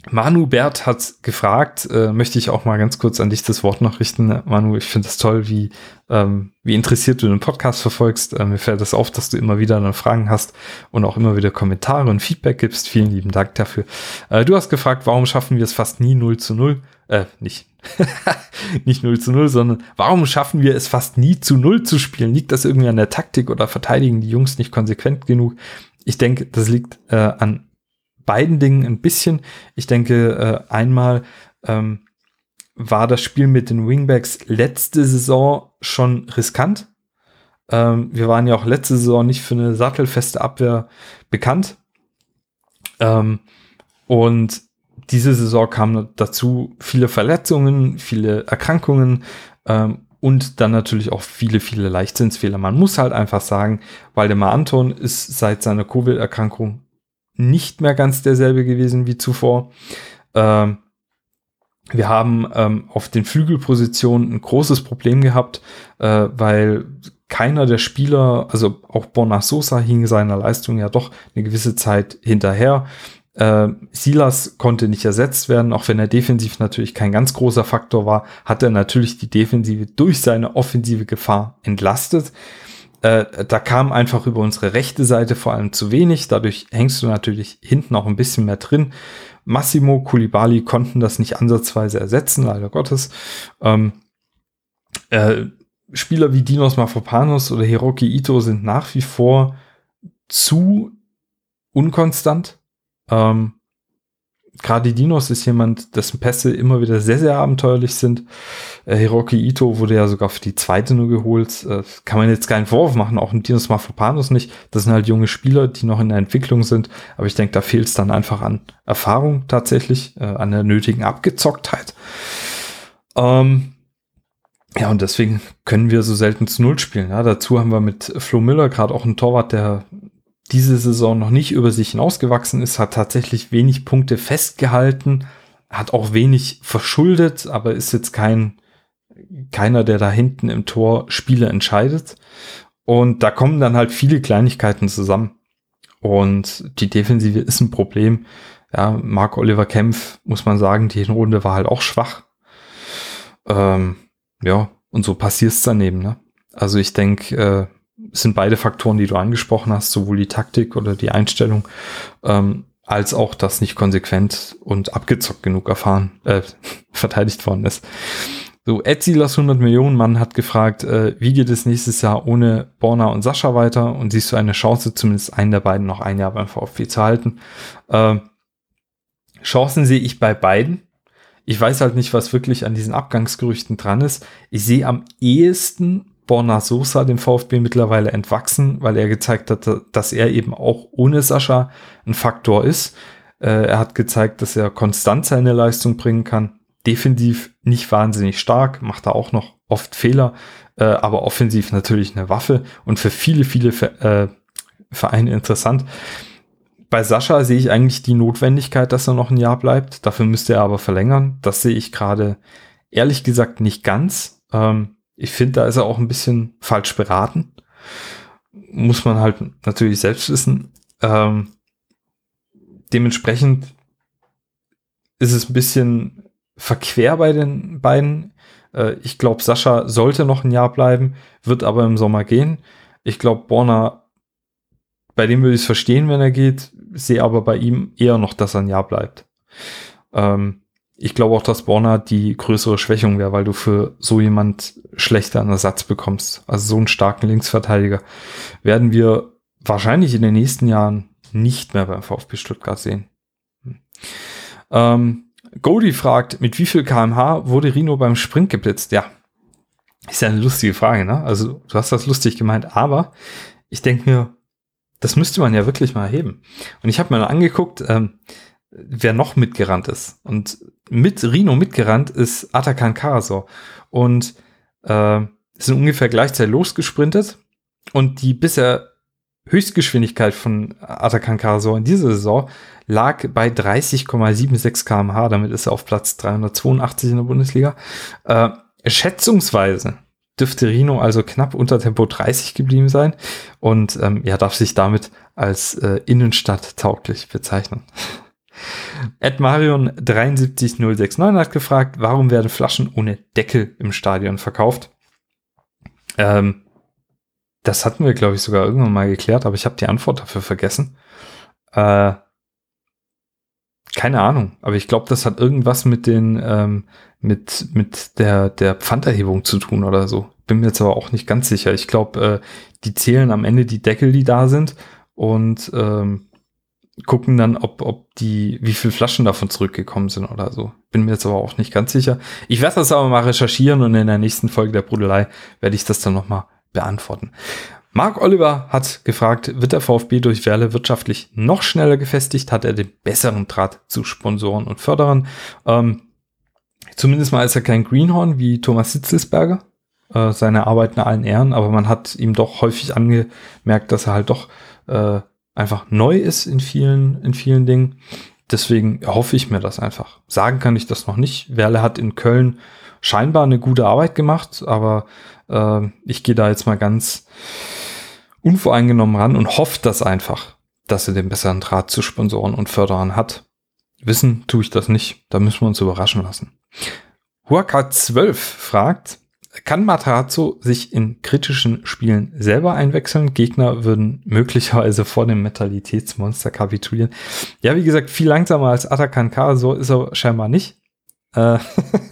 Manu Bert hat gefragt, äh, möchte ich auch mal ganz kurz an dich das Wort noch richten. Manu, ich finde es toll, wie, ähm, wie interessiert du den Podcast verfolgst. Äh, mir fällt das auf, dass du immer wieder dann Fragen hast und auch immer wieder Kommentare und Feedback gibst. Vielen lieben Dank dafür. Äh, du hast gefragt, warum schaffen wir es fast nie 0 zu 0? Äh, nicht. nicht 0 zu 0, sondern warum schaffen wir es fast nie zu 0 zu spielen? Liegt das irgendwie an der Taktik oder verteidigen die Jungs nicht konsequent genug? Ich denke, das liegt äh, an beiden Dingen ein bisschen. Ich denke, äh, einmal ähm, war das Spiel mit den Wingbacks letzte Saison schon riskant. Ähm, wir waren ja auch letzte Saison nicht für eine sattelfeste Abwehr bekannt. Ähm, und diese Saison kamen dazu viele Verletzungen, viele Erkrankungen ähm, und dann natürlich auch viele, viele Leichtsinnsfehler. Man muss halt einfach sagen, Waldemar Anton ist seit seiner Covid-Erkrankung nicht mehr ganz derselbe gewesen wie zuvor. Ähm, wir haben ähm, auf den Flügelpositionen ein großes Problem gehabt, äh, weil keiner der Spieler, also auch Borna Sosa hing seiner Leistung ja doch eine gewisse Zeit hinterher. Äh, Silas konnte nicht ersetzt werden, auch wenn er defensiv natürlich kein ganz großer Faktor war, hat er natürlich die Defensive durch seine offensive Gefahr entlastet. Äh, da kam einfach über unsere rechte Seite vor allem zu wenig. Dadurch hängst du natürlich hinten auch ein bisschen mehr drin. Massimo, Kulibali konnten das nicht ansatzweise ersetzen, leider Gottes. Ähm, äh, Spieler wie Dinos Mafropanos oder Hiroki Ito sind nach wie vor zu unkonstant. Ähm, gerade Dinos ist jemand, dessen Pässe immer wieder sehr, sehr abenteuerlich sind. Äh, Hiroki Ito wurde ja sogar für die zweite nur geholt. Äh, kann man jetzt keinen Vorwurf machen, auch ein Dinos Mafropanos nicht. Das sind halt junge Spieler, die noch in der Entwicklung sind. Aber ich denke, da fehlt es dann einfach an Erfahrung tatsächlich, äh, an der nötigen Abgezocktheit. Ähm, ja, und deswegen können wir so selten zu Null spielen. Ja, dazu haben wir mit Flo Müller gerade auch einen Torwart, der diese Saison noch nicht über sich hinausgewachsen ist, hat tatsächlich wenig Punkte festgehalten, hat auch wenig verschuldet, aber ist jetzt kein keiner, der da hinten im Tor Spiele entscheidet. Und da kommen dann halt viele Kleinigkeiten zusammen. Und die Defensive ist ein Problem. Ja, Marc Oliver Kempf, muss man sagen, die Hinrunde war halt auch schwach. Ähm, ja, und so passiert es daneben. Ne? Also ich denke, äh, sind beide Faktoren, die du angesprochen hast, sowohl die Taktik oder die Einstellung, ähm, als auch das nicht konsequent und abgezockt genug erfahren, äh, verteidigt worden ist. So, Edzilas 100 Millionen Mann hat gefragt, äh, wie geht es nächstes Jahr ohne Borna und Sascha weiter und siehst du eine Chance, zumindest einen der beiden noch ein Jahr beim VfB zu halten? Äh, Chancen sehe ich bei beiden. Ich weiß halt nicht, was wirklich an diesen Abgangsgerüchten dran ist. Ich sehe am ehesten Borna Sosa dem VfB mittlerweile entwachsen, weil er gezeigt hat, dass er eben auch ohne Sascha ein Faktor ist. Äh, er hat gezeigt, dass er konstant seine Leistung bringen kann. defensiv nicht wahnsinnig stark, macht da auch noch oft Fehler, äh, aber offensiv natürlich eine Waffe und für viele, viele äh, Vereine interessant. Bei Sascha sehe ich eigentlich die Notwendigkeit, dass er noch ein Jahr bleibt. Dafür müsste er aber verlängern. Das sehe ich gerade ehrlich gesagt nicht ganz. Ähm, ich finde, da ist er auch ein bisschen falsch beraten. Muss man halt natürlich selbst wissen. Ähm, dementsprechend ist es ein bisschen verquer bei den beiden. Äh, ich glaube, Sascha sollte noch ein Jahr bleiben, wird aber im Sommer gehen. Ich glaube, Borna, bei dem würde ich es verstehen, wenn er geht, sehe aber bei ihm eher noch, dass er ein Jahr bleibt. Ähm, ich glaube auch, dass Borna die größere Schwächung wäre, weil du für so jemand schlechter einen Ersatz bekommst. Also so einen starken Linksverteidiger werden wir wahrscheinlich in den nächsten Jahren nicht mehr beim VfB Stuttgart sehen. Hm. Ähm, Goldie fragt, mit wie viel kmh wurde Rino beim Sprint geblitzt? Ja, ist ja eine lustige Frage, ne? Also du hast das lustig gemeint, aber ich denke mir, das müsste man ja wirklich mal erheben. Und ich habe mir angeguckt, ähm, wer noch mitgerannt ist. Und mit Rino mitgerannt ist Atakan Karasor. Und äh, sind ungefähr gleichzeitig losgesprintet. Und die bisher Höchstgeschwindigkeit von Atakan Karasor in dieser Saison lag bei 30,76 kmh. Damit ist er auf Platz 382 in der Bundesliga. Äh, schätzungsweise dürfte Rino also knapp unter Tempo 30 geblieben sein und ähm, ja, darf sich damit als äh, Innenstadt tauglich bezeichnen. Ed Marion 73069 hat gefragt, warum werden Flaschen ohne Deckel im Stadion verkauft? Ähm, das hatten wir, glaube ich, sogar irgendwann mal geklärt, aber ich habe die Antwort dafür vergessen. Äh, keine Ahnung, aber ich glaube, das hat irgendwas mit den ähm, mit mit der der Pfanderhebung zu tun oder so. Bin mir jetzt aber auch nicht ganz sicher. Ich glaube, äh, die zählen am Ende die Deckel, die da sind und ähm, gucken dann, ob ob die wie viel Flaschen davon zurückgekommen sind oder so. Bin mir jetzt aber auch nicht ganz sicher. Ich werde das aber mal recherchieren und in der nächsten Folge der Brudelei werde ich das dann noch mal beantworten. Mark Oliver hat gefragt, wird der VfB durch Werle wirtschaftlich noch schneller gefestigt? Hat er den besseren Draht zu Sponsoren und Förderern? Ähm, zumindest mal ist er kein Greenhorn wie Thomas Sitzelsberger. Äh, seine Arbeit in allen Ehren, aber man hat ihm doch häufig angemerkt, dass er halt doch äh, einfach neu ist in vielen, in vielen Dingen. Deswegen hoffe ich mir das einfach. Sagen kann ich das noch nicht. Werle hat in Köln scheinbar eine gute Arbeit gemacht, aber äh, ich gehe da jetzt mal ganz unvoreingenommen ran und hoffe das einfach, dass er den besseren Draht zu Sponsoren und Förderern hat. Wissen tue ich das nicht, da müssen wir uns überraschen lassen. Huaka 12 fragt, kann Matarazzo sich in kritischen Spielen selber einwechseln? Gegner würden möglicherweise vor dem Mentalitätsmonster kapitulieren. Ja, wie gesagt, viel langsamer als Atakan K, so ist er scheinbar nicht. Äh,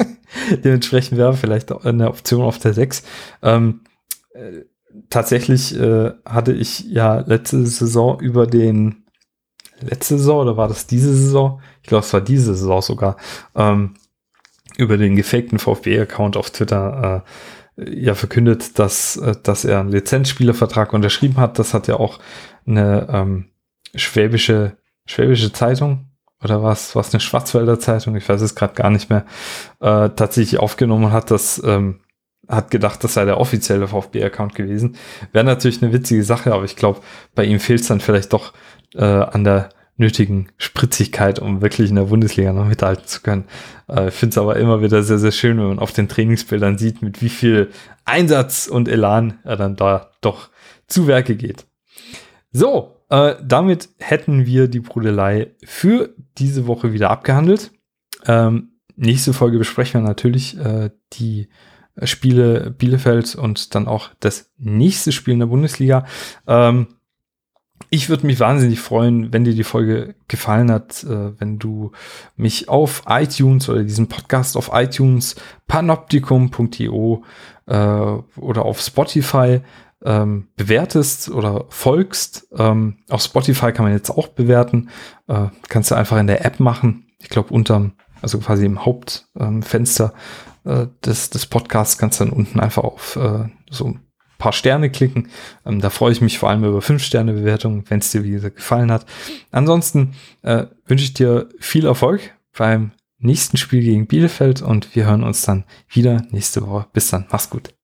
Dementsprechend wäre vielleicht eine Option auf der 6. Ähm, äh, tatsächlich äh, hatte ich ja letzte Saison über den letzte Saison oder war das diese Saison? Ich glaube, es war diese Saison sogar. Ähm, über den gefakten VfB-Account auf Twitter äh, ja verkündet, dass, äh, dass er einen Lizenzspielervertrag unterschrieben hat. Das hat ja auch eine ähm, schwäbische, schwäbische Zeitung oder was, was eine Schwarzwälder Zeitung, ich weiß es gerade gar nicht mehr, äh, tatsächlich aufgenommen hat, das ähm, hat gedacht, das sei der offizielle VfB-Account gewesen. Wäre natürlich eine witzige Sache, aber ich glaube, bei ihm fehlt es dann vielleicht doch äh, an der nötigen Spritzigkeit, um wirklich in der Bundesliga noch mithalten zu können. Äh, ich finde es aber immer wieder sehr, sehr schön, wenn man auf den Trainingsbildern sieht, mit wie viel Einsatz und Elan er dann da doch zu Werke geht. So, äh, damit hätten wir die Brudelei für diese Woche wieder abgehandelt. Ähm, nächste Folge besprechen wir natürlich äh, die Spiele Bielefeld und dann auch das nächste Spiel in der Bundesliga. Ähm, ich würde mich wahnsinnig freuen, wenn dir die Folge gefallen hat, äh, wenn du mich auf iTunes oder diesen Podcast auf iTunes, panoptikum.io äh, oder auf Spotify ähm, bewertest oder folgst. Ähm, auf Spotify kann man jetzt auch bewerten. Äh, kannst du einfach in der App machen. Ich glaube, unterm, also quasi im Hauptfenster ähm, äh, des, des Podcasts kannst du dann unten einfach auf äh, so paar Sterne klicken. Ähm, da freue ich mich vor allem über 5-Sterne-Bewertungen, wenn es dir, wie gesagt, gefallen hat. Ansonsten äh, wünsche ich dir viel Erfolg beim nächsten Spiel gegen Bielefeld und wir hören uns dann wieder nächste Woche. Bis dann, mach's gut.